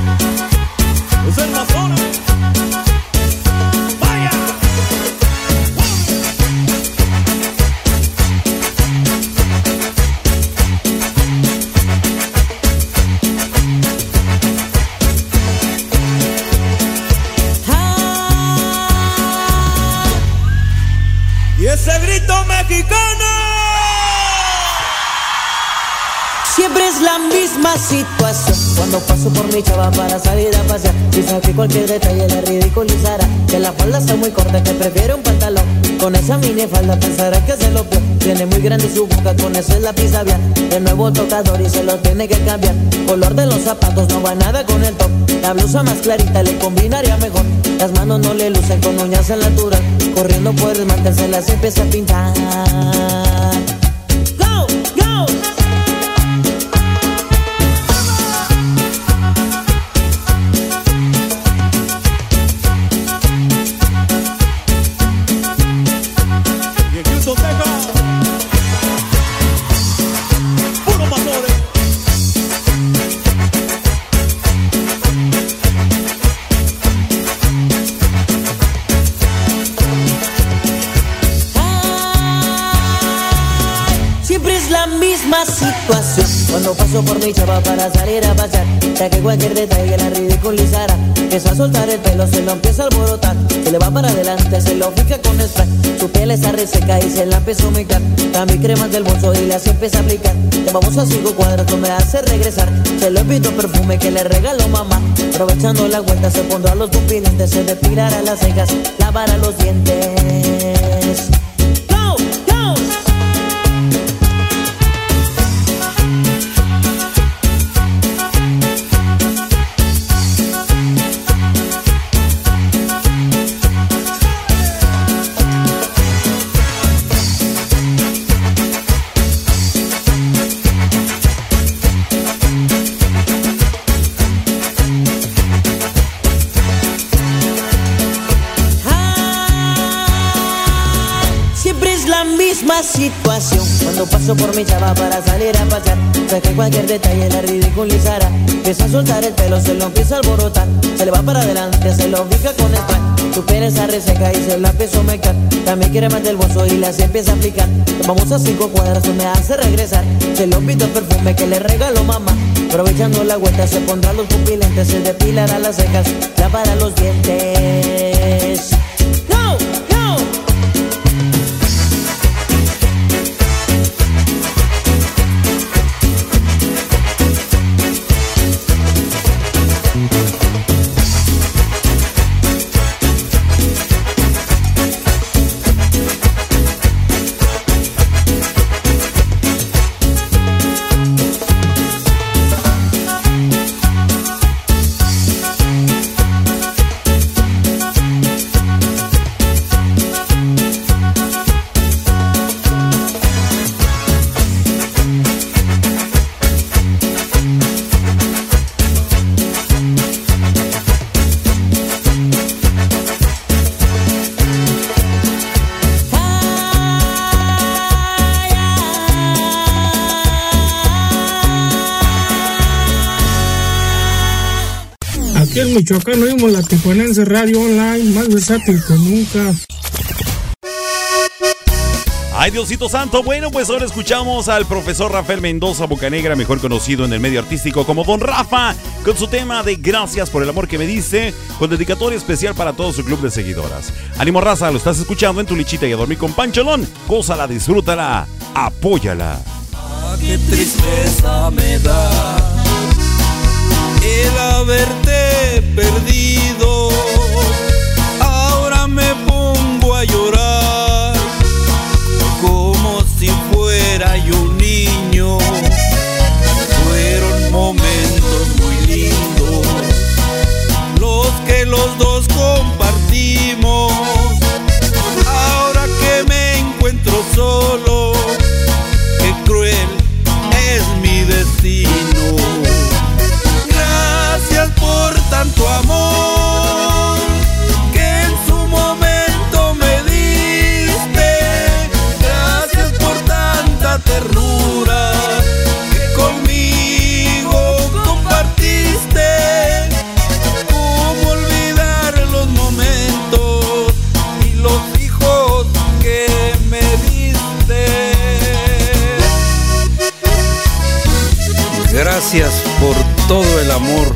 es la misma situación. Cuando paso por mi chava para salir a pasear Quizá que cualquier detalle la ridiculizará Que la falda está muy corta, que prefiere un pantalón. Con esa mini falda pensará que se lo peor Tiene muy grande su boca, con eso es la pizza bien. De nuevo tocador y se lo tiene que cambiar. Color de los zapatos no va nada con el top. La blusa más clarita le combinaría mejor. Las manos no le lucen con uñas en la altura. Corriendo por el mantel se las empieza a pintar. Go, go situación. Cuando paso por mi chava para salir a pasear Ya que cualquier detalle la ridiculizará. Empieza a soltar el pelo, se lo empieza a alborotar. Se le va para adelante, se lo fija con spray. Su piel está reseca y se la empieza a humectar Cambio cremas del bolso y las empieza a aplicar Te vamos a cinco cuadras, tú me hace regresar. Se lo invito perfume que le regaló mamá. Aprovechando la vuelta se pondrá los pupilentes Se depilará las cejas, lavará los dientes Cuando paso por mi chava para salir a pasear Sé cualquier detalle la ridiculizará. Empieza a soltar el pelo, se lo empieza a alborotar. Se le va para adelante, se lo fija con el pan Su pereza reseca y se la empieza a mecar También quiere más del bolso y la se empieza a aplicar. Vamos a cinco cuadras, me hace regresar. Se le olvidó el perfume que le regaló mamá. Aprovechando la vuelta se pondrá los pupilentes Se depilará las cejas, lavará los dientes Aquí en Michoacán oímos la Tijuanense Radio Online, más versátil que nunca. Ay, Diosito Santo. Bueno, pues ahora escuchamos al profesor Rafael Mendoza Bocanegra, mejor conocido en el medio artístico como Don Rafa, con su tema de Gracias por el amor que me diste, con dedicatoria especial para todo su club de seguidoras. Ánimo raza, lo estás escuchando en tu lichita y a dormir con Pancholón. Gózala, disfrútala, apóyala. Ah, qué tristeza me da el haberte perdido. Ahora me pongo a llorar como si fuera yo un niño. Fueron momentos muy lindos los que los dos compartimos. Tanto amor que en su momento me diste. Gracias por tanta ternura que conmigo compartiste. ¿Cómo olvidar los momentos y los hijos que me diste? Gracias por todo el amor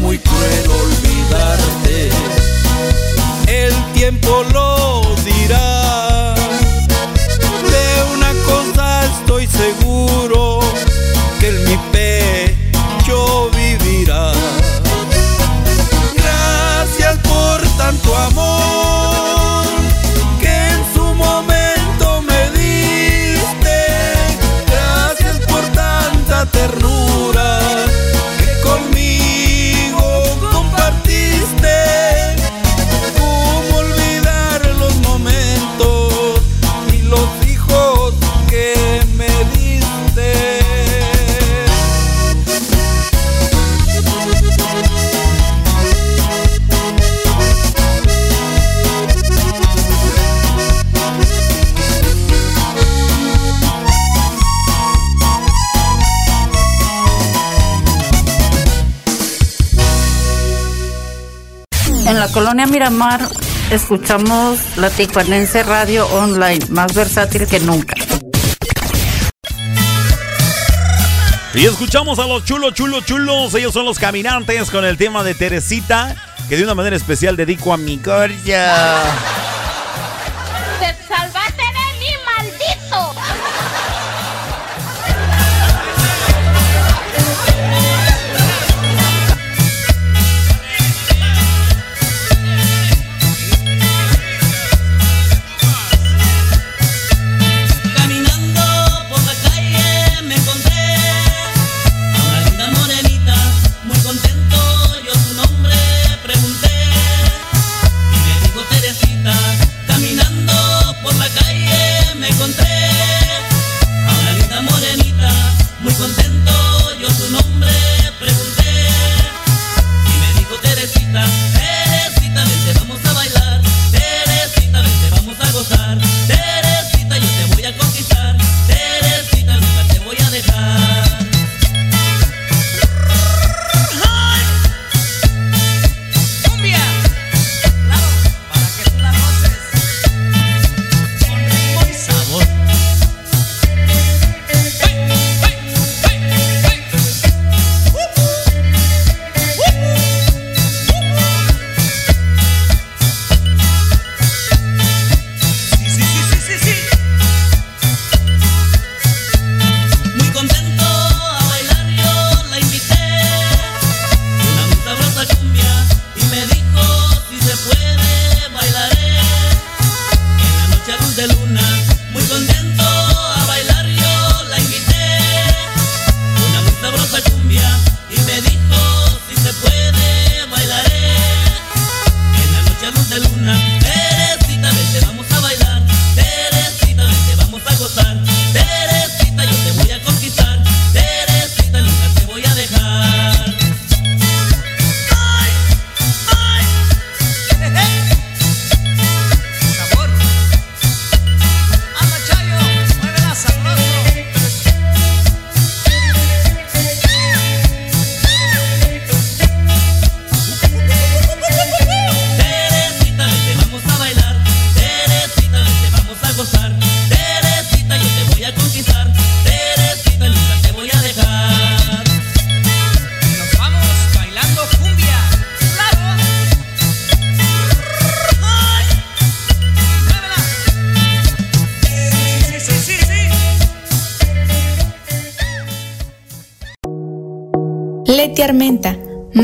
Muy cruel olvidarte, el tiempo lo Miramar escuchamos la Tijuanense Radio Online, más versátil que nunca. Y escuchamos a los chulos, chulos, chulos. Ellos son los caminantes con el tema de Teresita, que de una manera especial dedico a mi corya.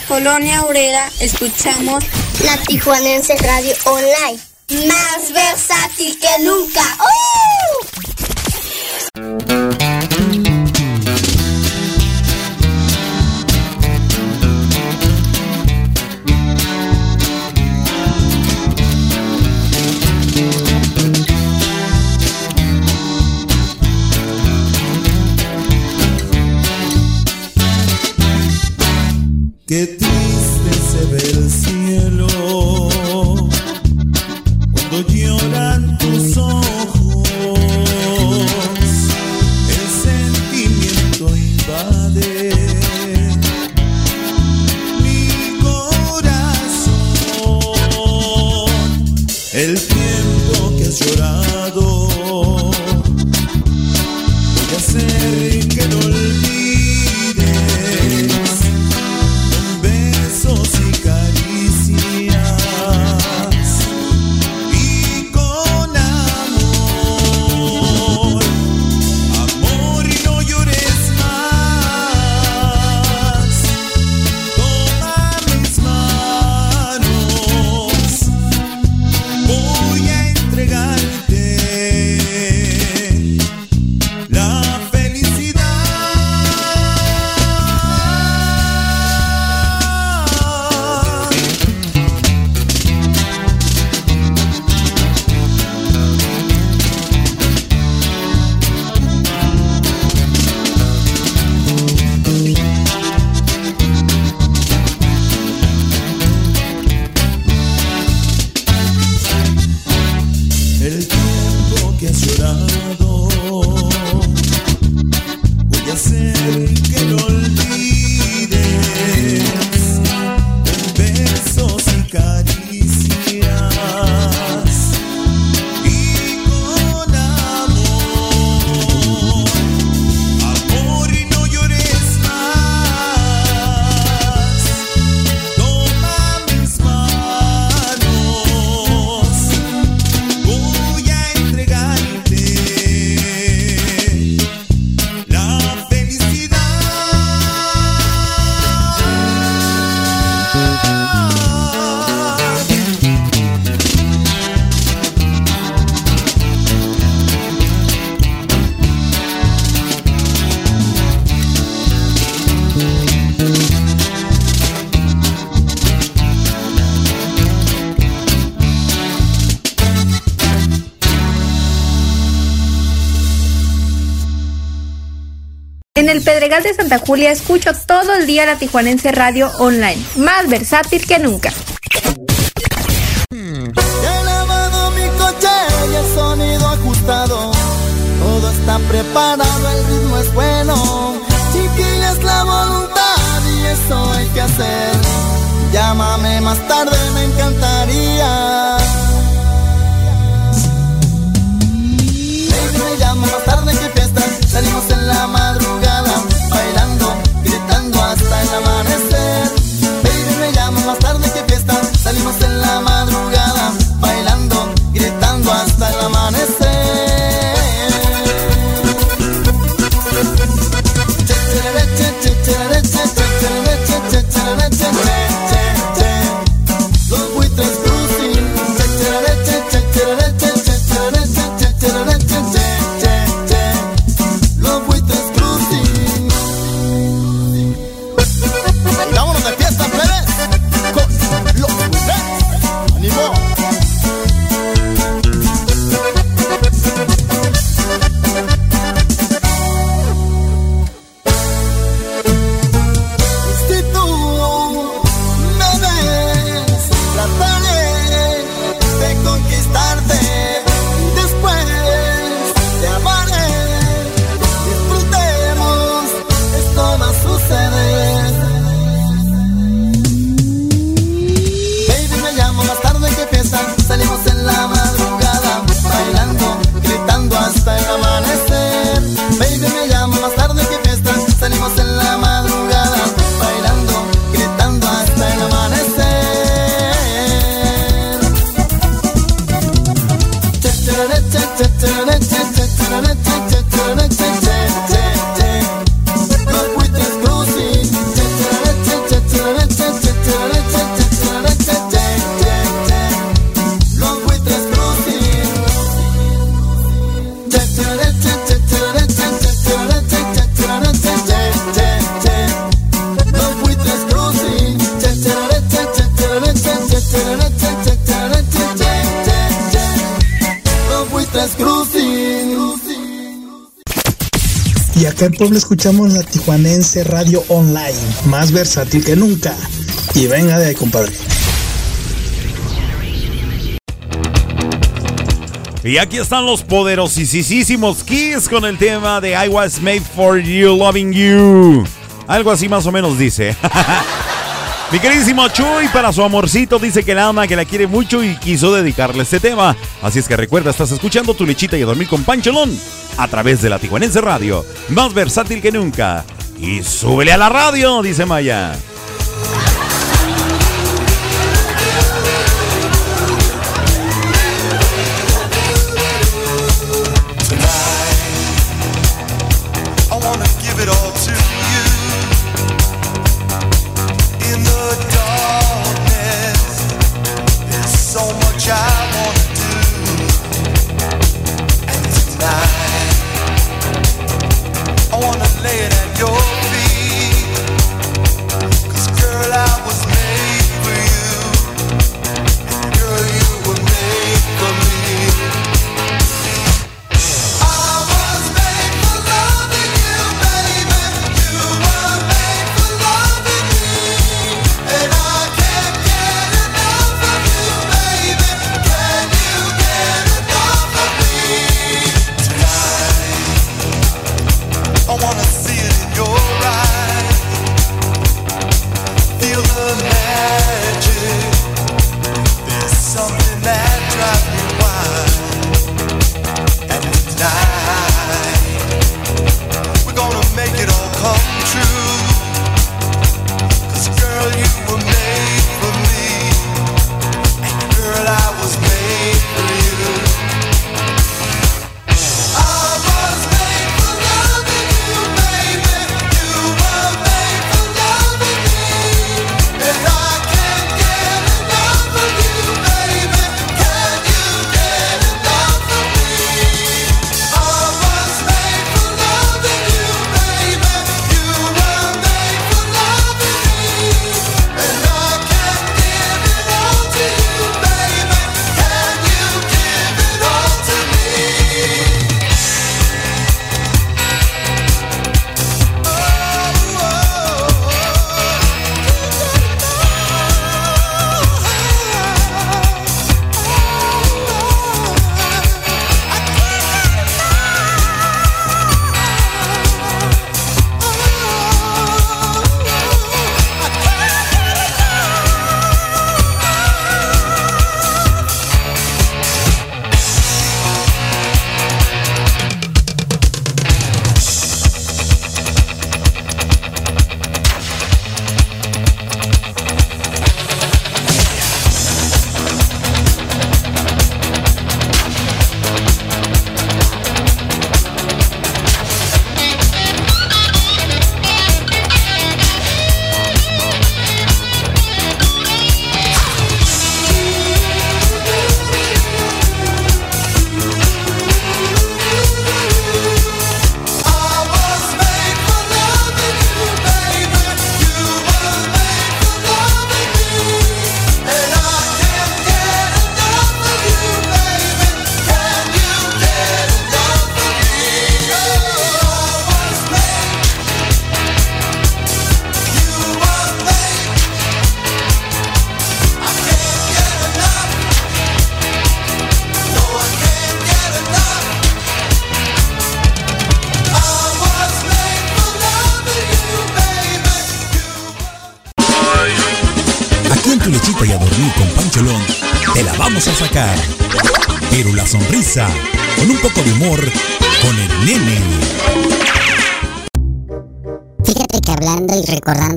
colonia obrera escuchamos la Tijuanense Radio Online. Más versátil que nunca. ¡Oh! Julia, escucho todo el día la Tijuanense Radio Online, más versátil que nunca. Escuchamos la Tijuanense Radio Online, más versátil que nunca. Y venga de ahí, compadre. Y aquí están los poderosísimos Kiss con el tema de I was made for you, loving you. Algo así más o menos dice. Mi queridísimo Chuy, para su amorcito, dice que la ama, que la quiere mucho y quiso dedicarle este tema. Así es que recuerda, estás escuchando tu lechita y a dormir con Pancholón a través de la Tijuanense Radio, más versátil que nunca. Y súbele a la radio, dice Maya.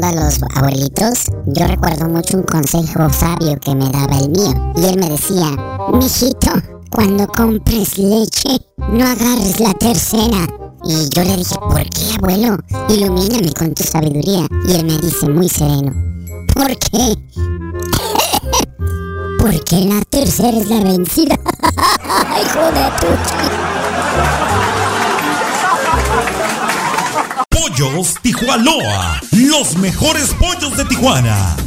A los abuelitos, yo recuerdo mucho un consejo sabio que me daba el mío. Y él me decía, mijito, cuando compres leche, no agarres la tercera. Y yo le dije, ¿por qué, abuelo? Ilumíname con tu sabiduría. Y él me dice muy sereno, ¿por qué? Porque la tercera es la vencida. Hijo de tu Pollos Tijuanoa, los mejores pollos de Tijuana.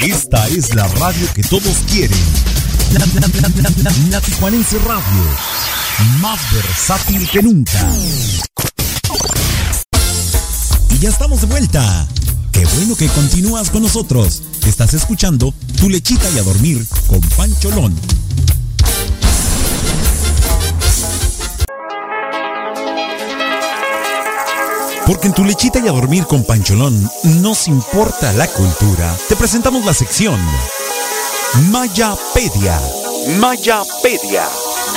Esta es la radio que todos quieren. La, la- Tijuanense Radio. Más versátil que nunca. Y ya estamos de vuelta. Qué bueno que continúas con nosotros. Estás escuchando Tu lechita y a dormir con Pancholón. Porque en tu lechita y a dormir con Pancholón nos importa la cultura. Te presentamos la sección Mayapedia. Mayapedia.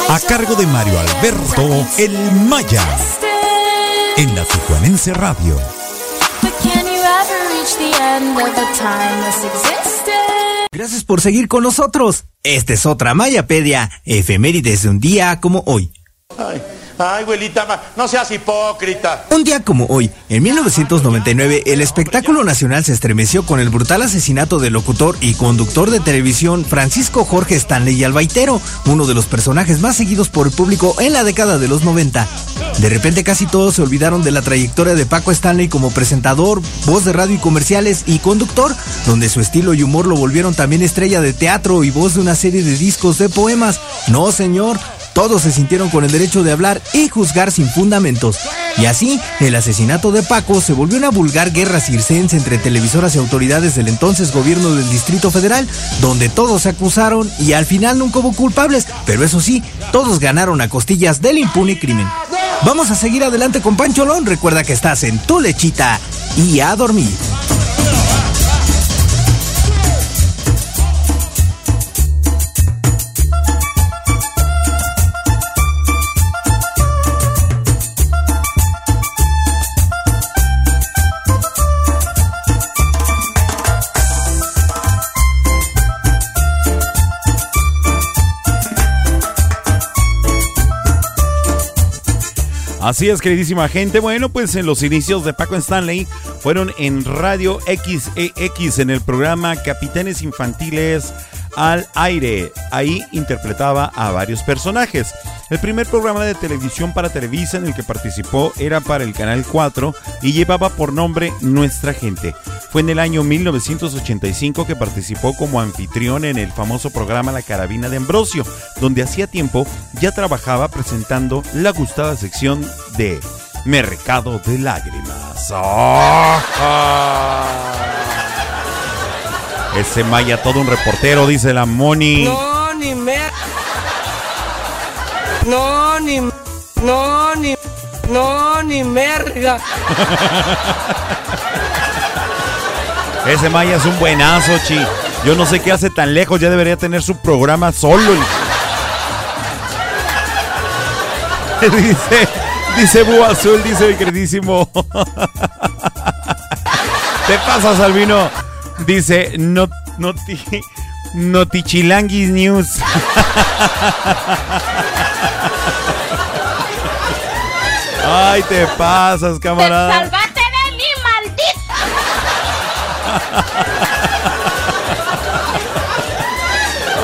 A cargo de Mario Alberto El Maya. En la Tijuanense Radio. Gracias por seguir con nosotros. Esta es otra Mayapedia, efemérides de un día como hoy. Ay, ay, abuelita, ma- no seas hipócrita. Un día como hoy, en 1999, el espectáculo nacional se estremeció con el brutal asesinato del locutor y conductor de televisión Francisco Jorge Stanley Albaitero, uno de los personajes más seguidos por el público en la década de los 90. De repente casi todos se olvidaron de la trayectoria de Paco Stanley como presentador, voz de radio y comerciales y conductor, donde su estilo y humor lo volvieron también estrella de teatro y voz de una serie de discos de poemas. No, señor, todos se sintieron con el derecho de hablar y juzgar sin fundamentos. Y así, el asesinato de Paco se volvió una vulgar guerra circense entre televisoras y autoridades del entonces gobierno del Distrito Federal, donde todos se acusaron y al final nunca hubo culpables, pero eso sí, todos ganaron a costillas del impune crimen. Vamos a seguir adelante con Pancholón, recuerda que estás en tu lechita y a dormir. Así es, queridísima gente. Bueno, pues en los inicios de Paco Stanley fueron en Radio XEX en el programa Capitanes Infantiles al Aire. Ahí interpretaba a varios personajes. El primer programa de televisión para Televisa en el que participó era para el Canal 4 y llevaba por nombre Nuestra Gente. Fue en el año 1985 que participó como anfitrión en el famoso programa La Carabina de Ambrosio, donde hacía tiempo ya trabajaba presentando la gustada sección de Mercado de Lágrimas. Ese Maya, todo un reportero, dice la Moni. No, ni me. No, ni. No, ni. No, ni merga. Ese Maya es un buenazo, chi. Yo no sé qué hace tan lejos, ya debería tener su programa solo. dice, dice Bu Azul, dice el queridísimo. Te pasa, Salvino. Dice, no, no, Notichilanguis News. Ay, te pasas, camarada. ¡Salvate de mí, maldito!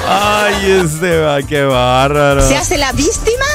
Ay, este va, qué bárbaro. ¿Se hace la víctima?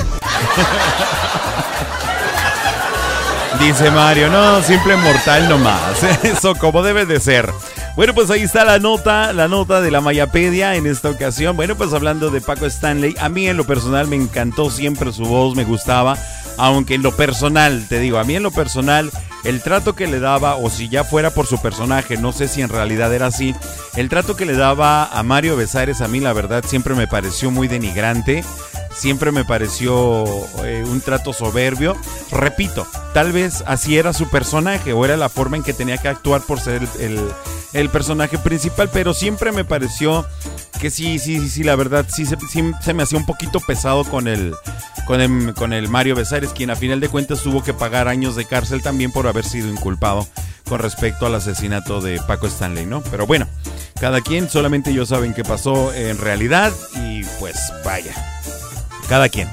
Dice Mario, no, simple mortal nomás. Eso como debe de ser. Bueno, pues ahí está la nota, la nota de la Mayapedia en esta ocasión. Bueno, pues hablando de Paco Stanley, a mí en lo personal me encantó siempre su voz, me gustaba. Aunque en lo personal, te digo, a mí en lo personal, el trato que le daba, o si ya fuera por su personaje, no sé si en realidad era así, el trato que le daba a Mario Besares a mí la verdad siempre me pareció muy denigrante. Siempre me pareció eh, un trato soberbio. Repito, tal vez así era su personaje o era la forma en que tenía que actuar por ser el, el- personaje principal, pero siempre me pareció que sí, sí, sí, la verdad, sí, sí se me hacía un poquito pesado con el, con el, con el Mario Besares, quien a final de cuentas tuvo que pagar años de cárcel también por haber sido inculpado con respecto al asesinato de Paco Stanley, ¿no? Pero bueno, cada quien, solamente ellos saben qué pasó en realidad y pues vaya, cada quien.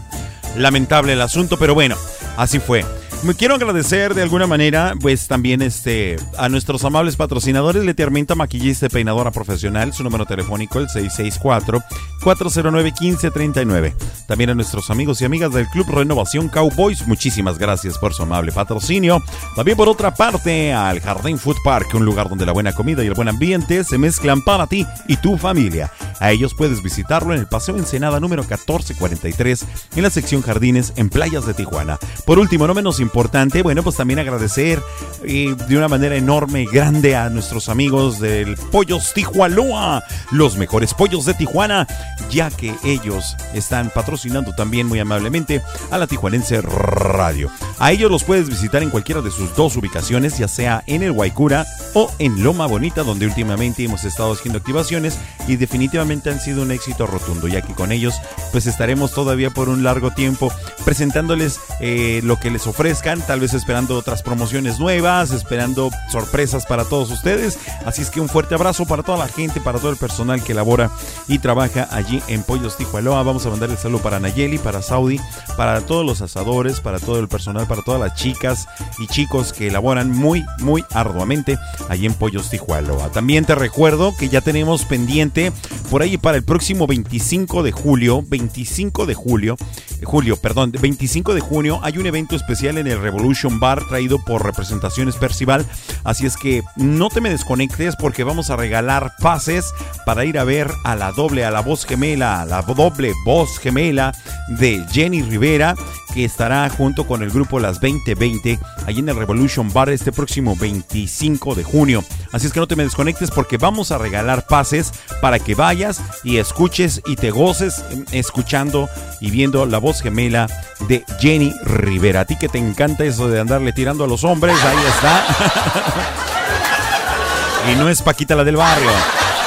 Lamentable el asunto, pero bueno, así fue. Me quiero agradecer de alguna manera, pues también este, a nuestros amables patrocinadores, Letiarmenta Maquillista y Peinadora Profesional, su número telefónico el 664-409-1539. También a nuestros amigos y amigas del Club Renovación Cowboys, muchísimas gracias por su amable patrocinio. También por otra parte al Jardín Food Park, un lugar donde la buena comida y el buen ambiente se mezclan para ti y tu familia. A ellos puedes visitarlo en el Paseo Ensenada número 1443 en la sección Jardines en Playas de Tijuana. Por último, no menos importante, bueno, pues también agradecer eh, de una manera enorme, grande a nuestros amigos del Pollos Tijualoa, los mejores pollos de Tijuana, ya que ellos están patrocinando también muy amablemente a la Tijuanense Radio. A ellos los puedes visitar en cualquiera de sus dos ubicaciones, ya sea en el Guaycura o en Loma Bonita, donde últimamente hemos estado haciendo activaciones y definitivamente han sido un éxito rotundo, ya que con ellos pues estaremos todavía por un largo tiempo presentándoles eh, lo que les tal vez esperando otras promociones nuevas, esperando sorpresas para todos ustedes. Así es que un fuerte abrazo para toda la gente, para todo el personal que labora y trabaja allí en Pollos Tijualoa. Vamos a mandar el saludo para Nayeli, para Saudi, para todos los asadores, para todo el personal, para todas las chicas y chicos que laboran muy, muy arduamente allí en Pollos Tijualoa. También te recuerdo que ya tenemos pendiente por ahí para el próximo 25 de julio, 25 de julio, julio, perdón, 25 de junio hay un evento especial en el Revolution Bar traído por Representaciones Percival. Así es que no te me desconectes porque vamos a regalar pases para ir a ver a la doble, a la voz gemela, a la doble voz gemela de Jenny Rivera que estará junto con el grupo Las 2020 allí en el Revolution Bar este próximo 25 de junio. Así es que no te me desconectes porque vamos a regalar pases para que vayas y escuches y te goces escuchando y viendo la voz gemela de Jenny Rivera. A ti que te encanta eso de andarle tirando a los hombres, ahí está. y no es Paquita la del barrio.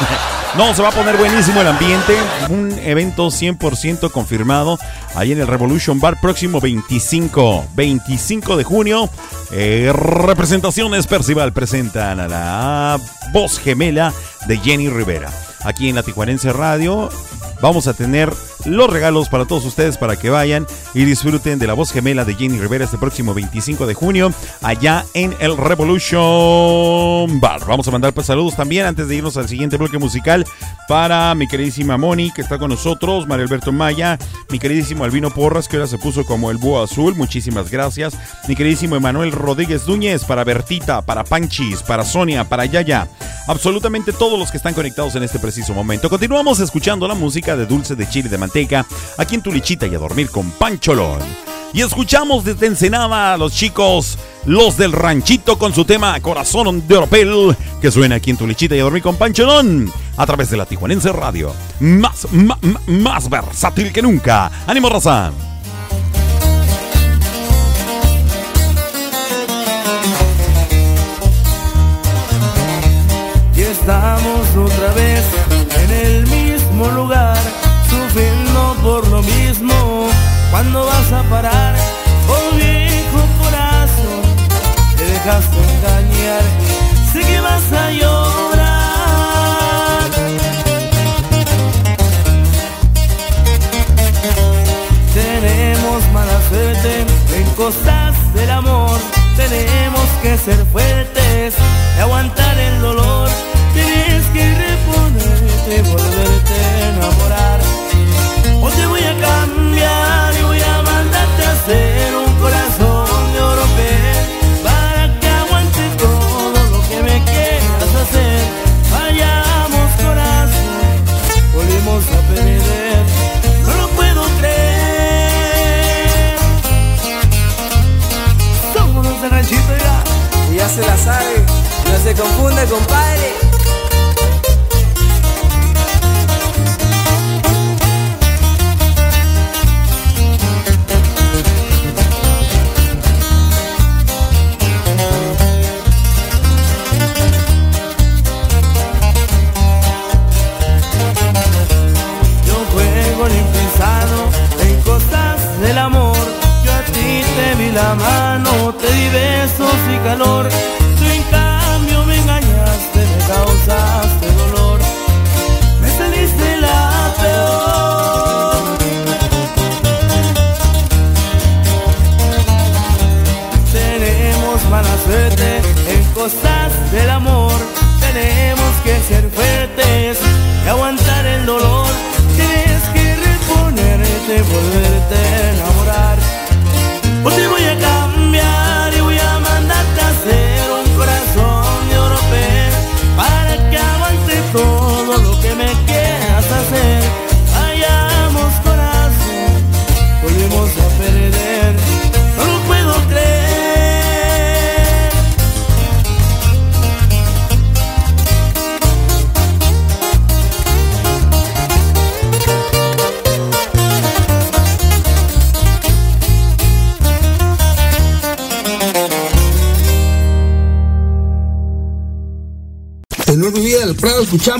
No, se va a poner buenísimo el ambiente. Un evento 100% confirmado ahí en el Revolution Bar próximo 25, 25 de junio. Eh, representaciones Percival presentan a la voz gemela de Jenny Rivera. Aquí en la Tijuanense Radio vamos a tener los regalos para todos ustedes para que vayan y disfruten de la voz gemela de Jenny Rivera este próximo 25 de junio allá en el Revolution Bar. Vamos a mandar pues, saludos también antes de irnos al siguiente bloque musical para mi queridísima Moni que está con nosotros, María Alberto Maya, mi queridísimo Albino Porras que ahora se puso como el búho azul, muchísimas gracias. Mi queridísimo Emanuel Rodríguez Núñez para Bertita, para Panchis, para Sonia, para Yaya, absolutamente todos los que están conectados en este preciso momento. Continuamos escuchando la música de Dulce de Chile de Aquí en tu lichita y a dormir con Pancholón. Y escuchamos desde Ensenada a los chicos, los del ranchito con su tema Corazón de Oropel, que suena aquí en tu lichita y a dormir con Pancholón, a través de la Tijuanense Radio. Más, ma- más versátil que nunca. ¡Ánimo, raza! ¿Cuándo vas a parar? Oh viejo corazón, te dejaste engañar, sé que vas a llorar. Tenemos mala suerte en cosas del amor. Tenemos que ser fuertes y aguantar el dolor. Tienes que reponerte y volverte a enamorar. se confunda, compadre. Yo juego el en costas del amor. Yo a ti te vi la mano, te di besos y calor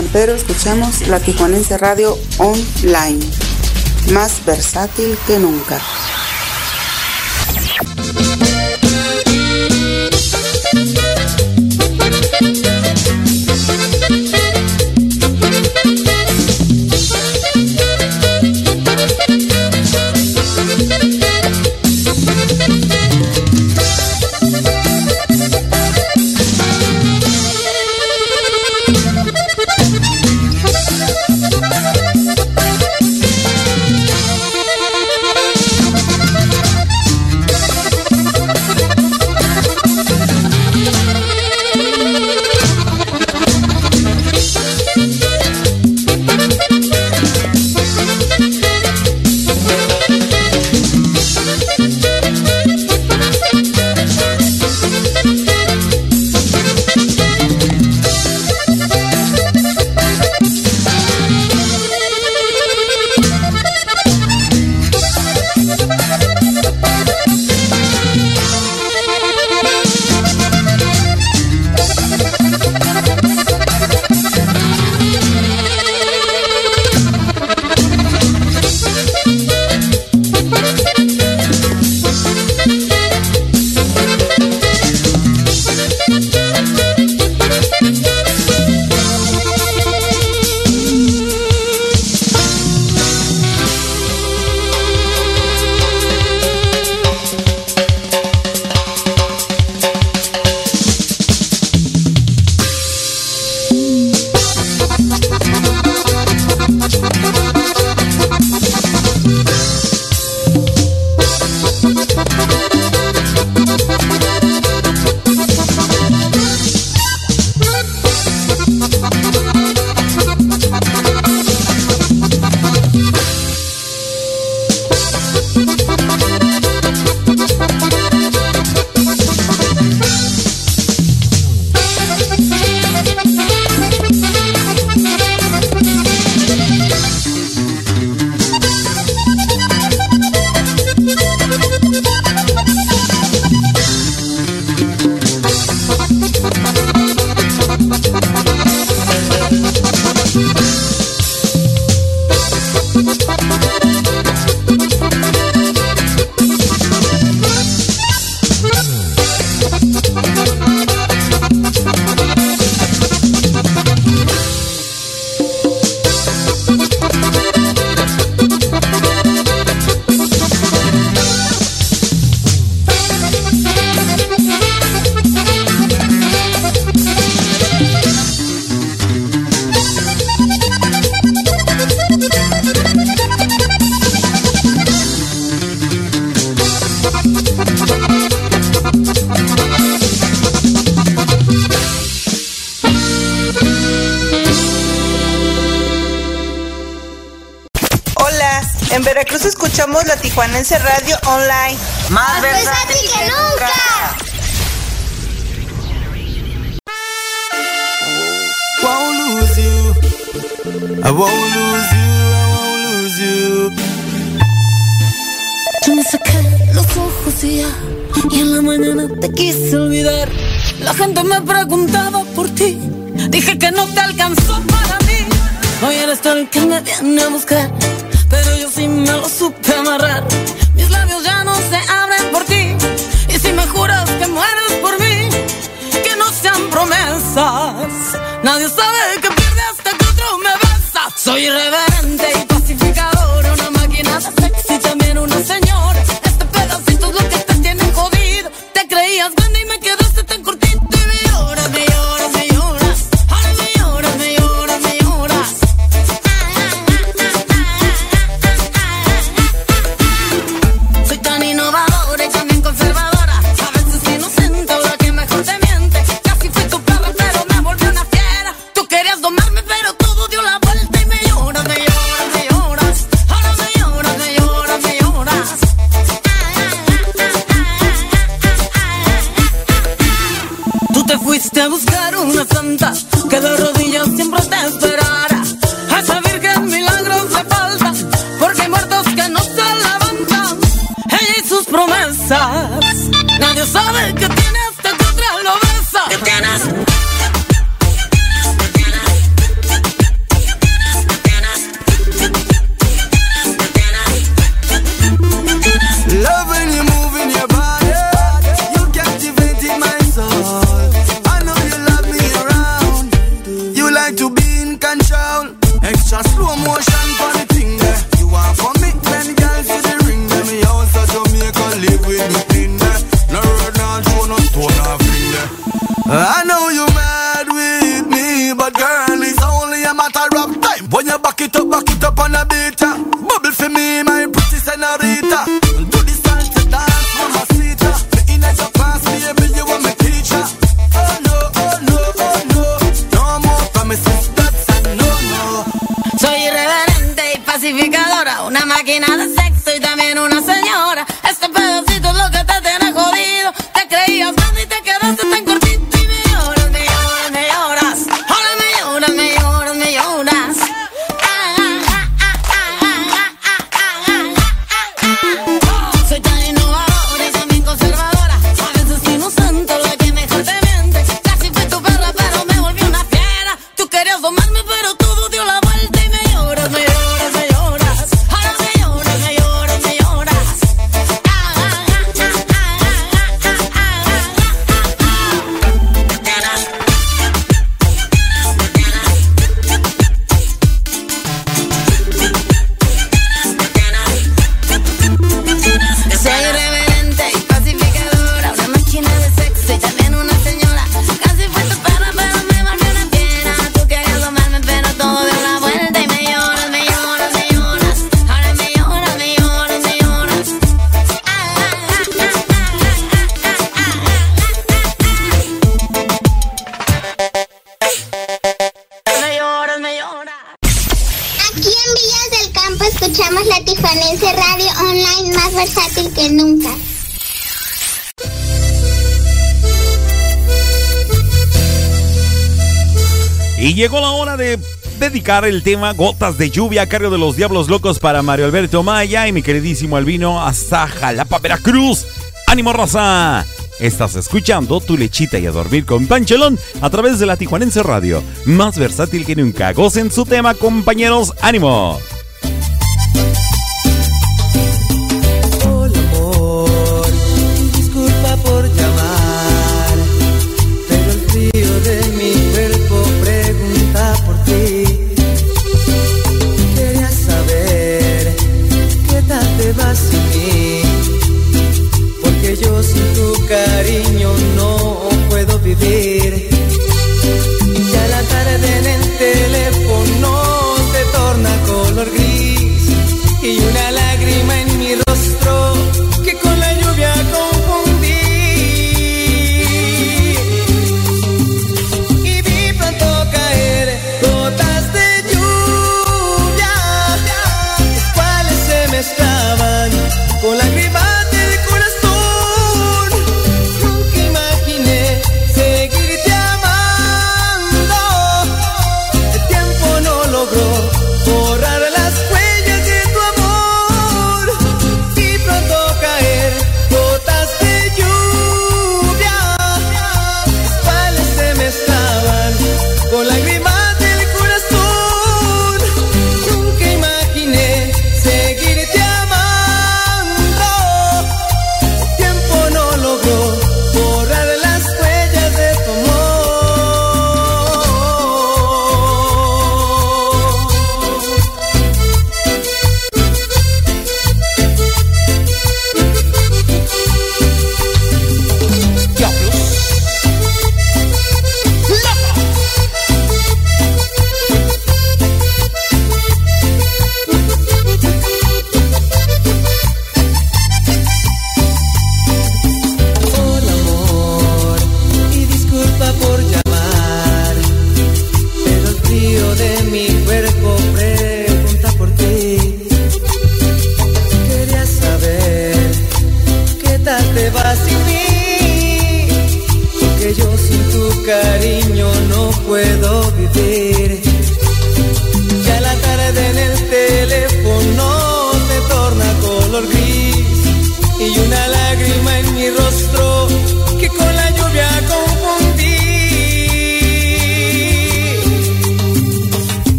San Pedro escuchemos la Tijuanense Radio Online, más versátil que nunca. el tema Gotas de Lluvia a cargo de los Diablos Locos para Mario Alberto Maya y mi queridísimo albino hasta Jalapa, Veracruz. ¡Ánimo, raza! Estás escuchando Tu Lechita y a Dormir con Panchelón a través de la Tijuanense Radio. Más versátil que nunca. Gocen su tema, compañeros. ¡Ánimo!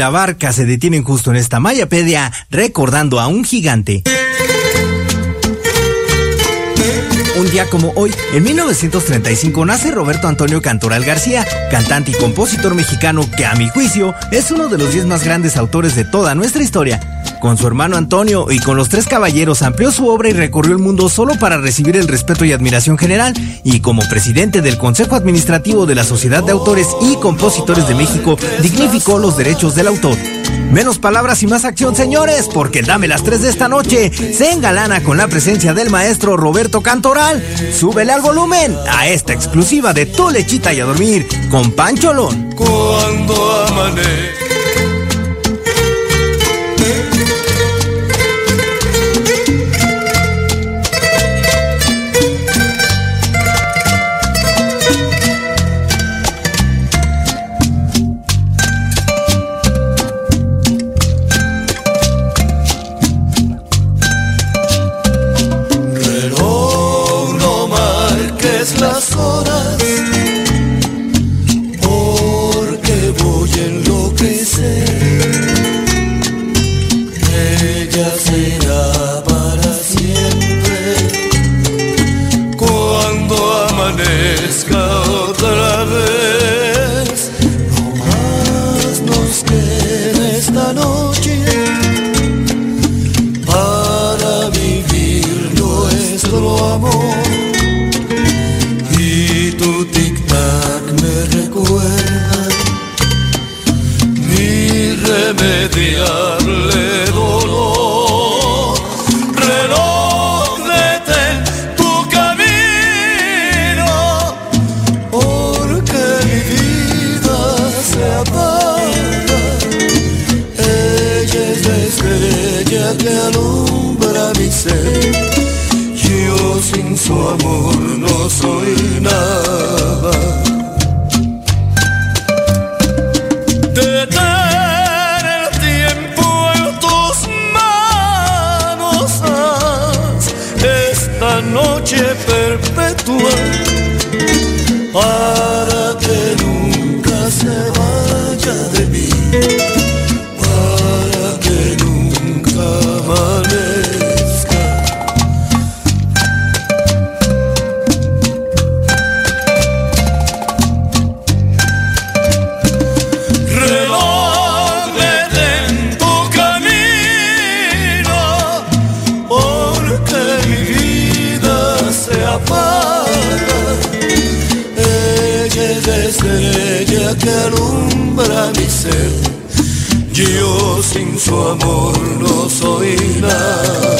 La barca se detienen justo en esta mayapedia, recordando a un gigante. Un día como hoy, en 1935, nace Roberto Antonio Cantoral García, cantante y compositor mexicano que, a mi juicio, es uno de los 10 más grandes autores de toda nuestra historia. Con su hermano Antonio y con los tres caballeros amplió su obra y recorrió el mundo solo para recibir el respeto y admiración general, y como presidente del Consejo Administrativo de la Sociedad de Autores y Compositores de México, dignificó los derechos del autor. Menos palabras y más acción, señores, porque Dame las 3 de esta noche se engalana con la presencia del maestro Roberto Cantoral. Súbele al volumen a esta exclusiva de Tu Lechita y a Dormir con Pancholón. Cuando amanece. Que alumbra mi ser. Yo sin su amor no soy nada.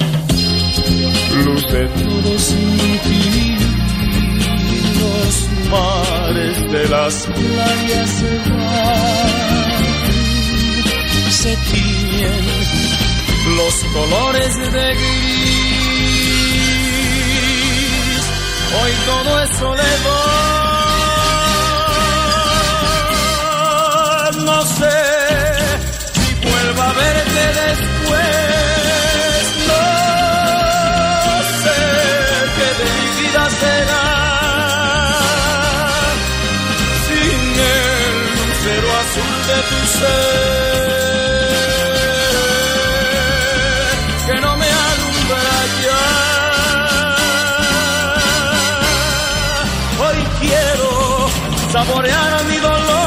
ti. Los mares de las playas se van, se tiñen los colores de gris. Hoy todo es soledad. No sé si vuelva a verte después. Tu ser que no me alumbra ya. Hoy quiero saborear mi dolor.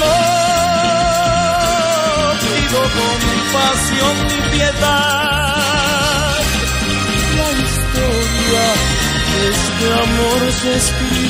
No pido compasión ni piedad. La historia de este amor se escribió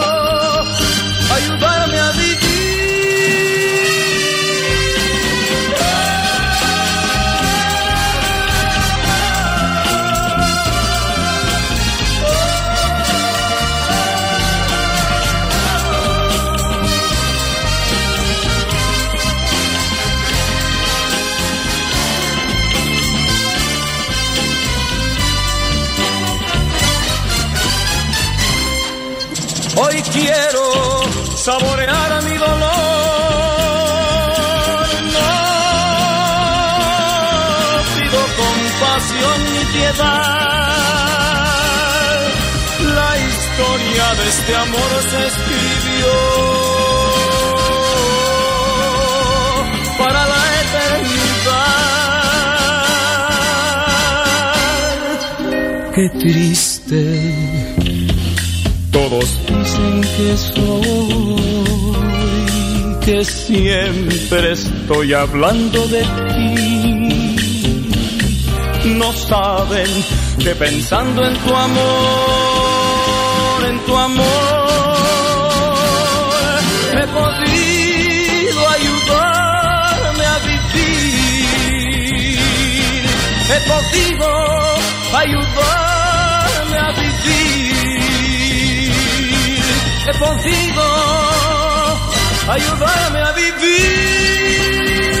saborear mi dolor. No pido compasión ni piedad. La historia de este amor se escribió para la eternidad. Qué triste todos dicen que soy, que siempre estoy hablando de ti. No saben que pensando en tu amor, en tu amor, he podido ayudarme a vivir. He podido ayudarme he podido ayudarme a Dicen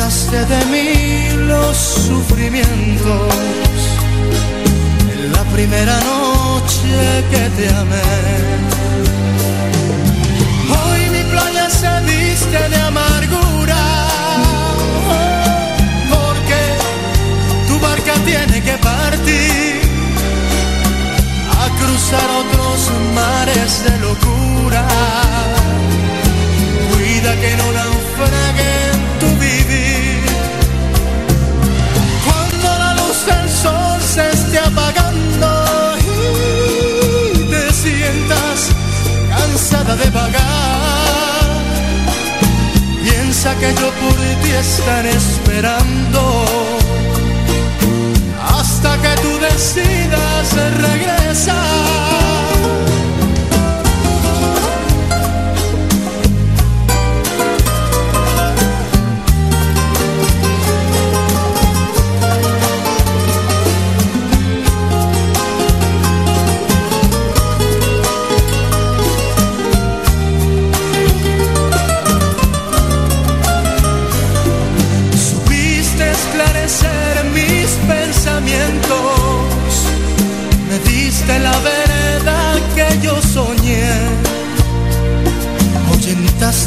ahuyentaste de mí los sufrimientos. En la primera noche que te amé, hoy mi playa se viste de amargura. Porque tu barca tiene que partir a cruzar otros mares de locura. Cuida que no naufrague de vagar, piensa que yo por ti estaré esperando hasta que tú decidas regresar.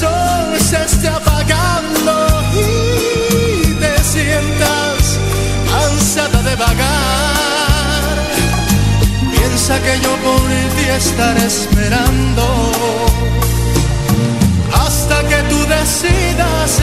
sol se esté apagando y te sientas cansada de vagar, piensa que yo por ti estaré esperando hasta que tú decidas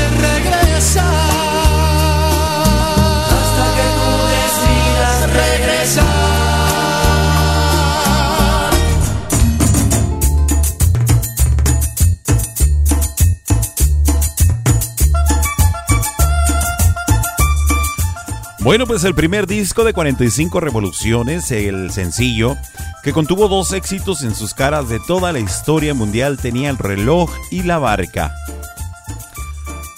Bueno, pues el primer disco de 45 revoluciones, el sencillo, que contuvo dos éxitos en sus caras de toda la historia mundial, tenía el reloj y la barca.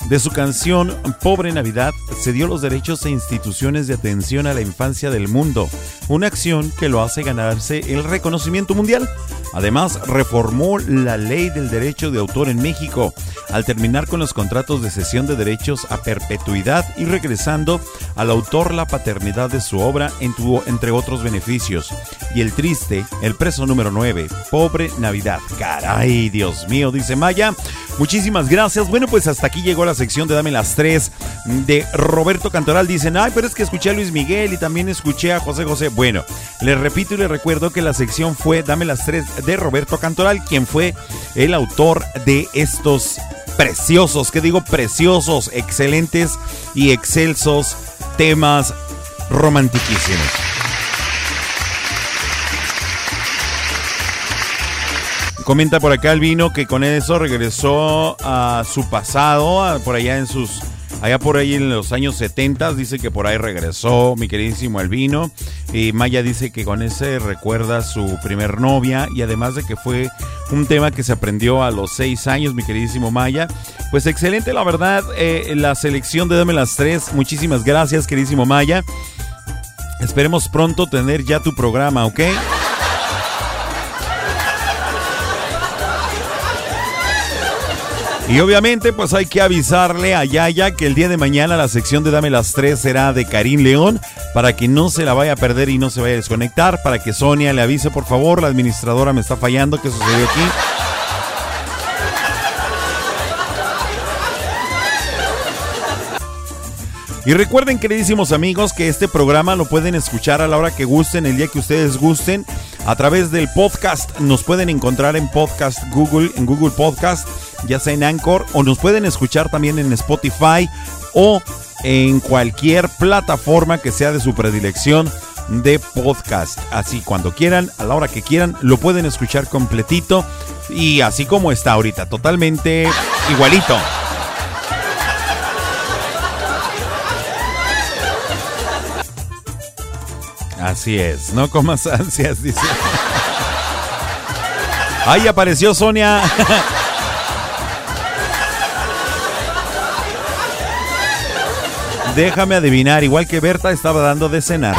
De su canción Pobre Navidad se dio los derechos e instituciones de atención a la infancia del mundo, una acción que lo hace ganarse el reconocimiento mundial. Además, reformó la ley del derecho de autor en México, al terminar con los contratos de cesión de derechos a perpetuidad y regresando al autor la paternidad de su obra, entre otros beneficios. Y el triste, el preso número 9, Pobre Navidad. Caray, Dios mío, dice Maya. Muchísimas gracias. Bueno, pues hasta aquí llegó la sección de Dame las Tres de Roberto Cantoral. Dicen, ay, pero es que escuché a Luis Miguel y también escuché a José José. Bueno, les repito y les recuerdo que la sección fue Dame las Tres de Roberto Cantoral, quien fue el autor de estos preciosos, que digo preciosos, excelentes y excelsos temas romantiquísimos. Comenta por acá el vino que con eso regresó a su pasado, a- por allá en sus, allá por ahí en los años 70, dice que por ahí regresó mi queridísimo Albino. Y Maya dice que con ese recuerda a su primer novia y además de que fue un tema que se aprendió a los seis años, mi queridísimo Maya. Pues excelente, la verdad, eh, la selección de Dame las Tres. Muchísimas gracias, queridísimo Maya. Esperemos pronto tener ya tu programa, ¿ok? Y obviamente, pues hay que avisarle a Yaya que el día de mañana la sección de Dame las Tres será de Karim León para que no se la vaya a perder y no se vaya a desconectar. Para que Sonia le avise, por favor. La administradora me está fallando. ¿Qué sucedió aquí? Y recuerden, queridísimos amigos, que este programa lo pueden escuchar a la hora que gusten, el día que ustedes gusten, a través del podcast. Nos pueden encontrar en podcast Google, en Google Podcast, ya sea en Anchor, o nos pueden escuchar también en Spotify o en cualquier plataforma que sea de su predilección de podcast. Así cuando quieran, a la hora que quieran, lo pueden escuchar completito y así como está ahorita, totalmente igualito. Así es, no comas ansias, dice. Ahí apareció Sonia. Déjame adivinar, igual que Berta estaba dando de cenar.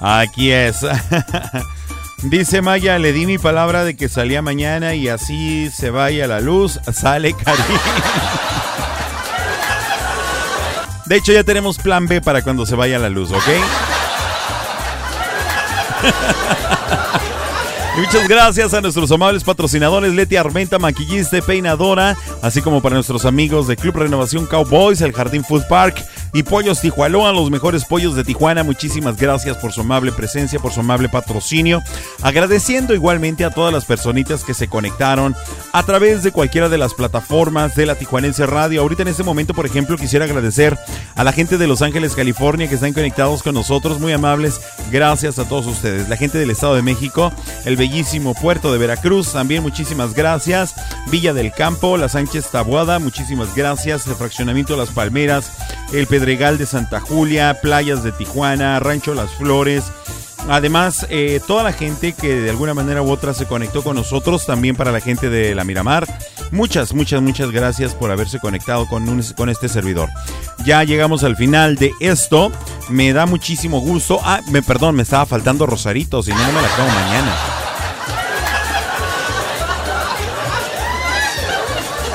Aquí es. Dice Maya, le di mi palabra de que salía mañana y así se vaya la luz, sale Karim. De hecho, ya tenemos plan B para cuando se vaya la luz, ¿ok? muchas gracias a nuestros amables patrocinadores Leti Armenta, maquillista peinadora, así como para nuestros amigos de Club Renovación Cowboys, el Jardín Food Park y Pollos Tijualoa, los mejores pollos de Tijuana. Muchísimas gracias por su amable presencia, por su amable patrocinio. Agradeciendo igualmente a todas las personitas que se conectaron a través de cualquiera de las plataformas de la Tijuanense Radio. Ahorita en este momento, por ejemplo, quisiera agradecer a la gente de Los Ángeles, California, que están conectados con nosotros. Muy amables. Gracias a todos ustedes. La gente del Estado de México, el bellísimo puerto de Veracruz, también muchísimas gracias. Villa del Campo, La Sánchez Tabuada, muchísimas gracias. El fraccionamiento Las Palmeras, el Pedregal de Santa Julia, playas de Tijuana, Rancho Las Flores. Además, eh, toda la gente que de alguna manera u otra se conectó con nosotros, también para la gente de la Miramar. Muchas, muchas, muchas gracias por haberse conectado con, con este servidor. Ya llegamos al final de esto. Me da muchísimo gusto. Ah, me perdón, me estaba faltando Rosarito, si no, no me la acabo mañana.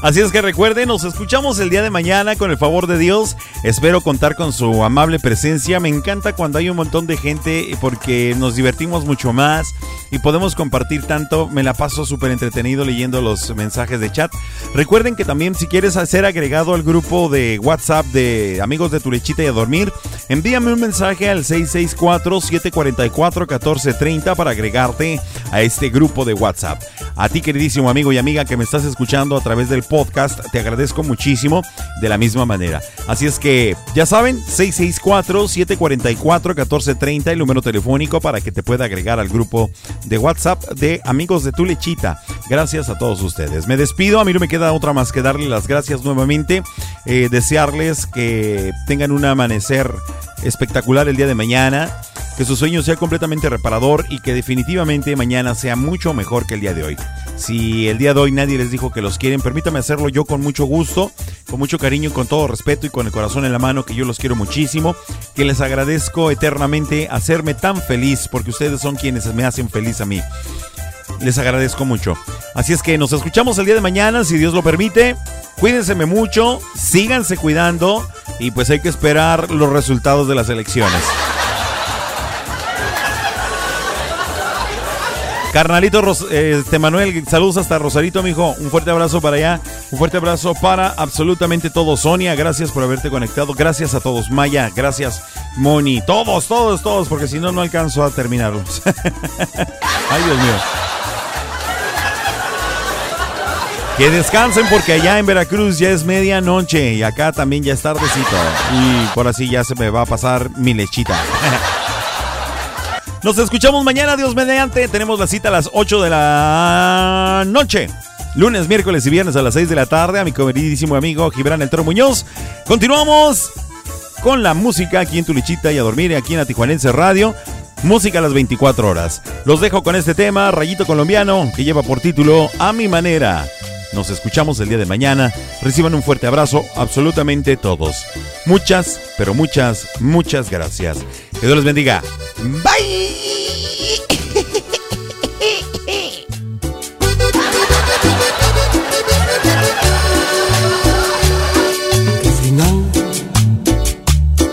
Así es que recuerden, nos escuchamos el día de mañana con el favor de Dios. Espero contar con su amable presencia. Me encanta cuando hay un montón de gente porque nos divertimos mucho más y podemos compartir tanto. Me la paso súper entretenido leyendo los mensajes de chat. Recuerden que también si quieres ser agregado al grupo de WhatsApp de amigos de tu lechita y a dormir, envíame un mensaje al 664-744-1430 para agregarte a este grupo de WhatsApp. A ti queridísimo amigo y amiga que me estás escuchando a través del podcast. Te agradezco muchísimo de la misma manera. Así es que, ya saben, 664-744-1430, el número telefónico para que te pueda agregar al grupo de WhatsApp de Amigos de Tu Lechita. Gracias a todos ustedes. Me despido, a mí no me queda otra más que darle las gracias nuevamente, eh, desearles que tengan un amanecer espectacular el día de mañana que su sueño sea completamente reparador y que definitivamente mañana sea mucho mejor que el día de hoy. Si el día de hoy nadie les dijo que los quieren, permítame hacerlo yo con mucho gusto, con mucho cariño, con todo respeto y con el corazón en la mano, que yo los quiero muchísimo, que les agradezco eternamente hacerme tan feliz, porque ustedes son quienes me hacen feliz a mí. Les agradezco mucho. Así es que nos escuchamos el día de mañana, si Dios lo permite. Cuídense mucho, síganse cuidando y pues hay que esperar los resultados de las elecciones. Carnalito este Manuel, saludos hasta Rosarito, amigo. Un fuerte abrazo para allá. Un fuerte abrazo para absolutamente todos. Sonia, gracias por haberte conectado. Gracias a todos. Maya, gracias. Moni, todos, todos, todos, porque si no, no alcanzo a terminarlos. Ay, Dios mío. Que descansen porque allá en Veracruz ya es medianoche y acá también ya es tardecito. Y por así ya se me va a pasar mi lechita. Nos escuchamos mañana, Dios mediante. Tenemos la cita a las 8 de la noche. Lunes, miércoles y viernes a las 6 de la tarde. A mi queridísimo amigo Gibran El Toro Muñoz. Continuamos con la música aquí en Tulichita y a dormir aquí en la Tijuanense Radio. Música a las 24 horas. Los dejo con este tema, Rayito Colombiano, que lleva por título A mi manera. Nos escuchamos el día de mañana. Reciban un fuerte abrazo, absolutamente todos. Muchas, pero muchas, muchas gracias. Que Dios les bendiga. Bye.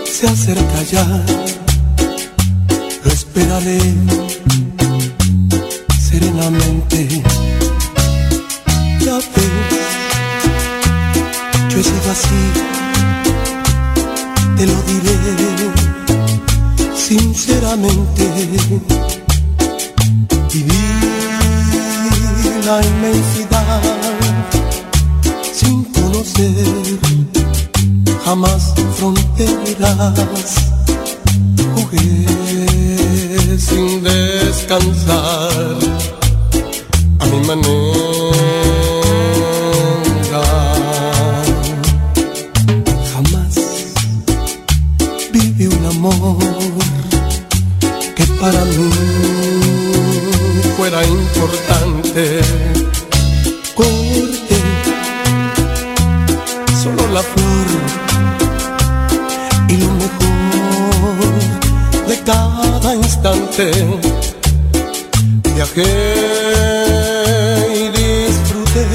Se acerca ya. Lo serenamente escape. Yo he sido así, te lo diré sinceramente. Viví la inmensidad sin conocer jamás fronteras. Jugué sin descansar a mi manera. Amor que para mí fuera importante. Corté solo la flor y lo mejor de cada instante. Viajé y disfruté,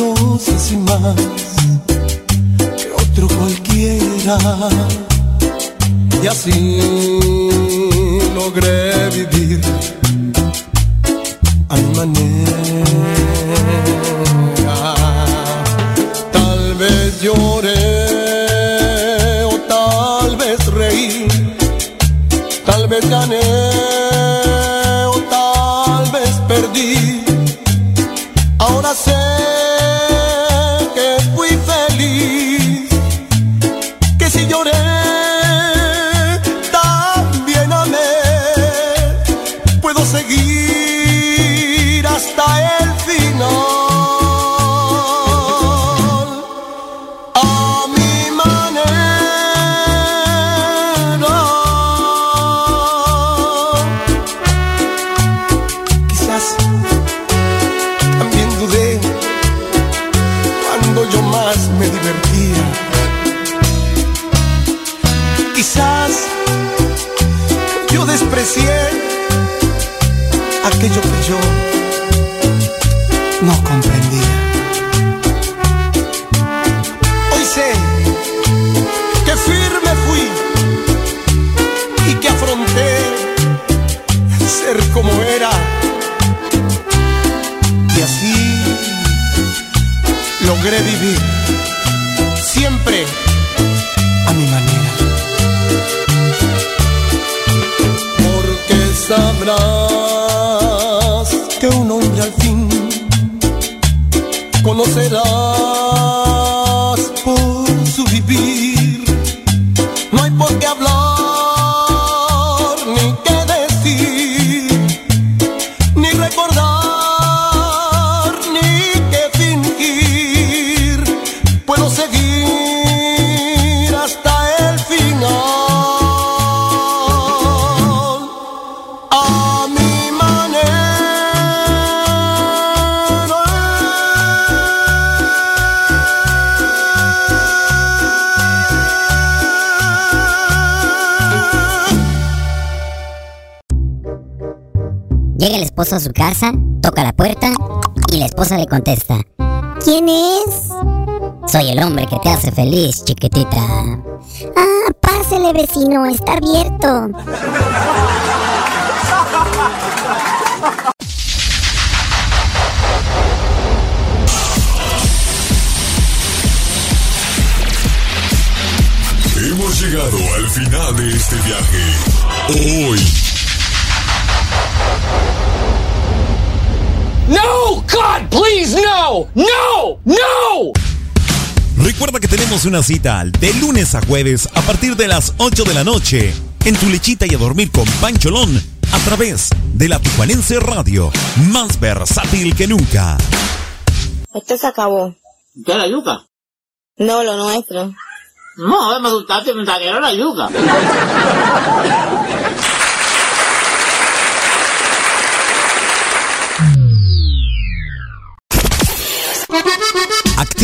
no sé si más que otro cualquiera. Y así logré vivir a mi. Le contesta. ¿Quién es? Soy el hombre que te hace feliz, chiquitita. Ah, pásele vecino, está abierto. Hemos llegado al final de este viaje. Hoy. No! God, please, no! No! No! Recuerda que tenemos una cita de lunes a jueves a partir de las 8 de la noche en tu lechita y a dormir con Pancholón a través de la Tijuanense Radio, más versátil que nunca. Esto se acabó. ¿Qué la yuca? No, lo nuestro. No, me asustaste, me saquearon la yuca.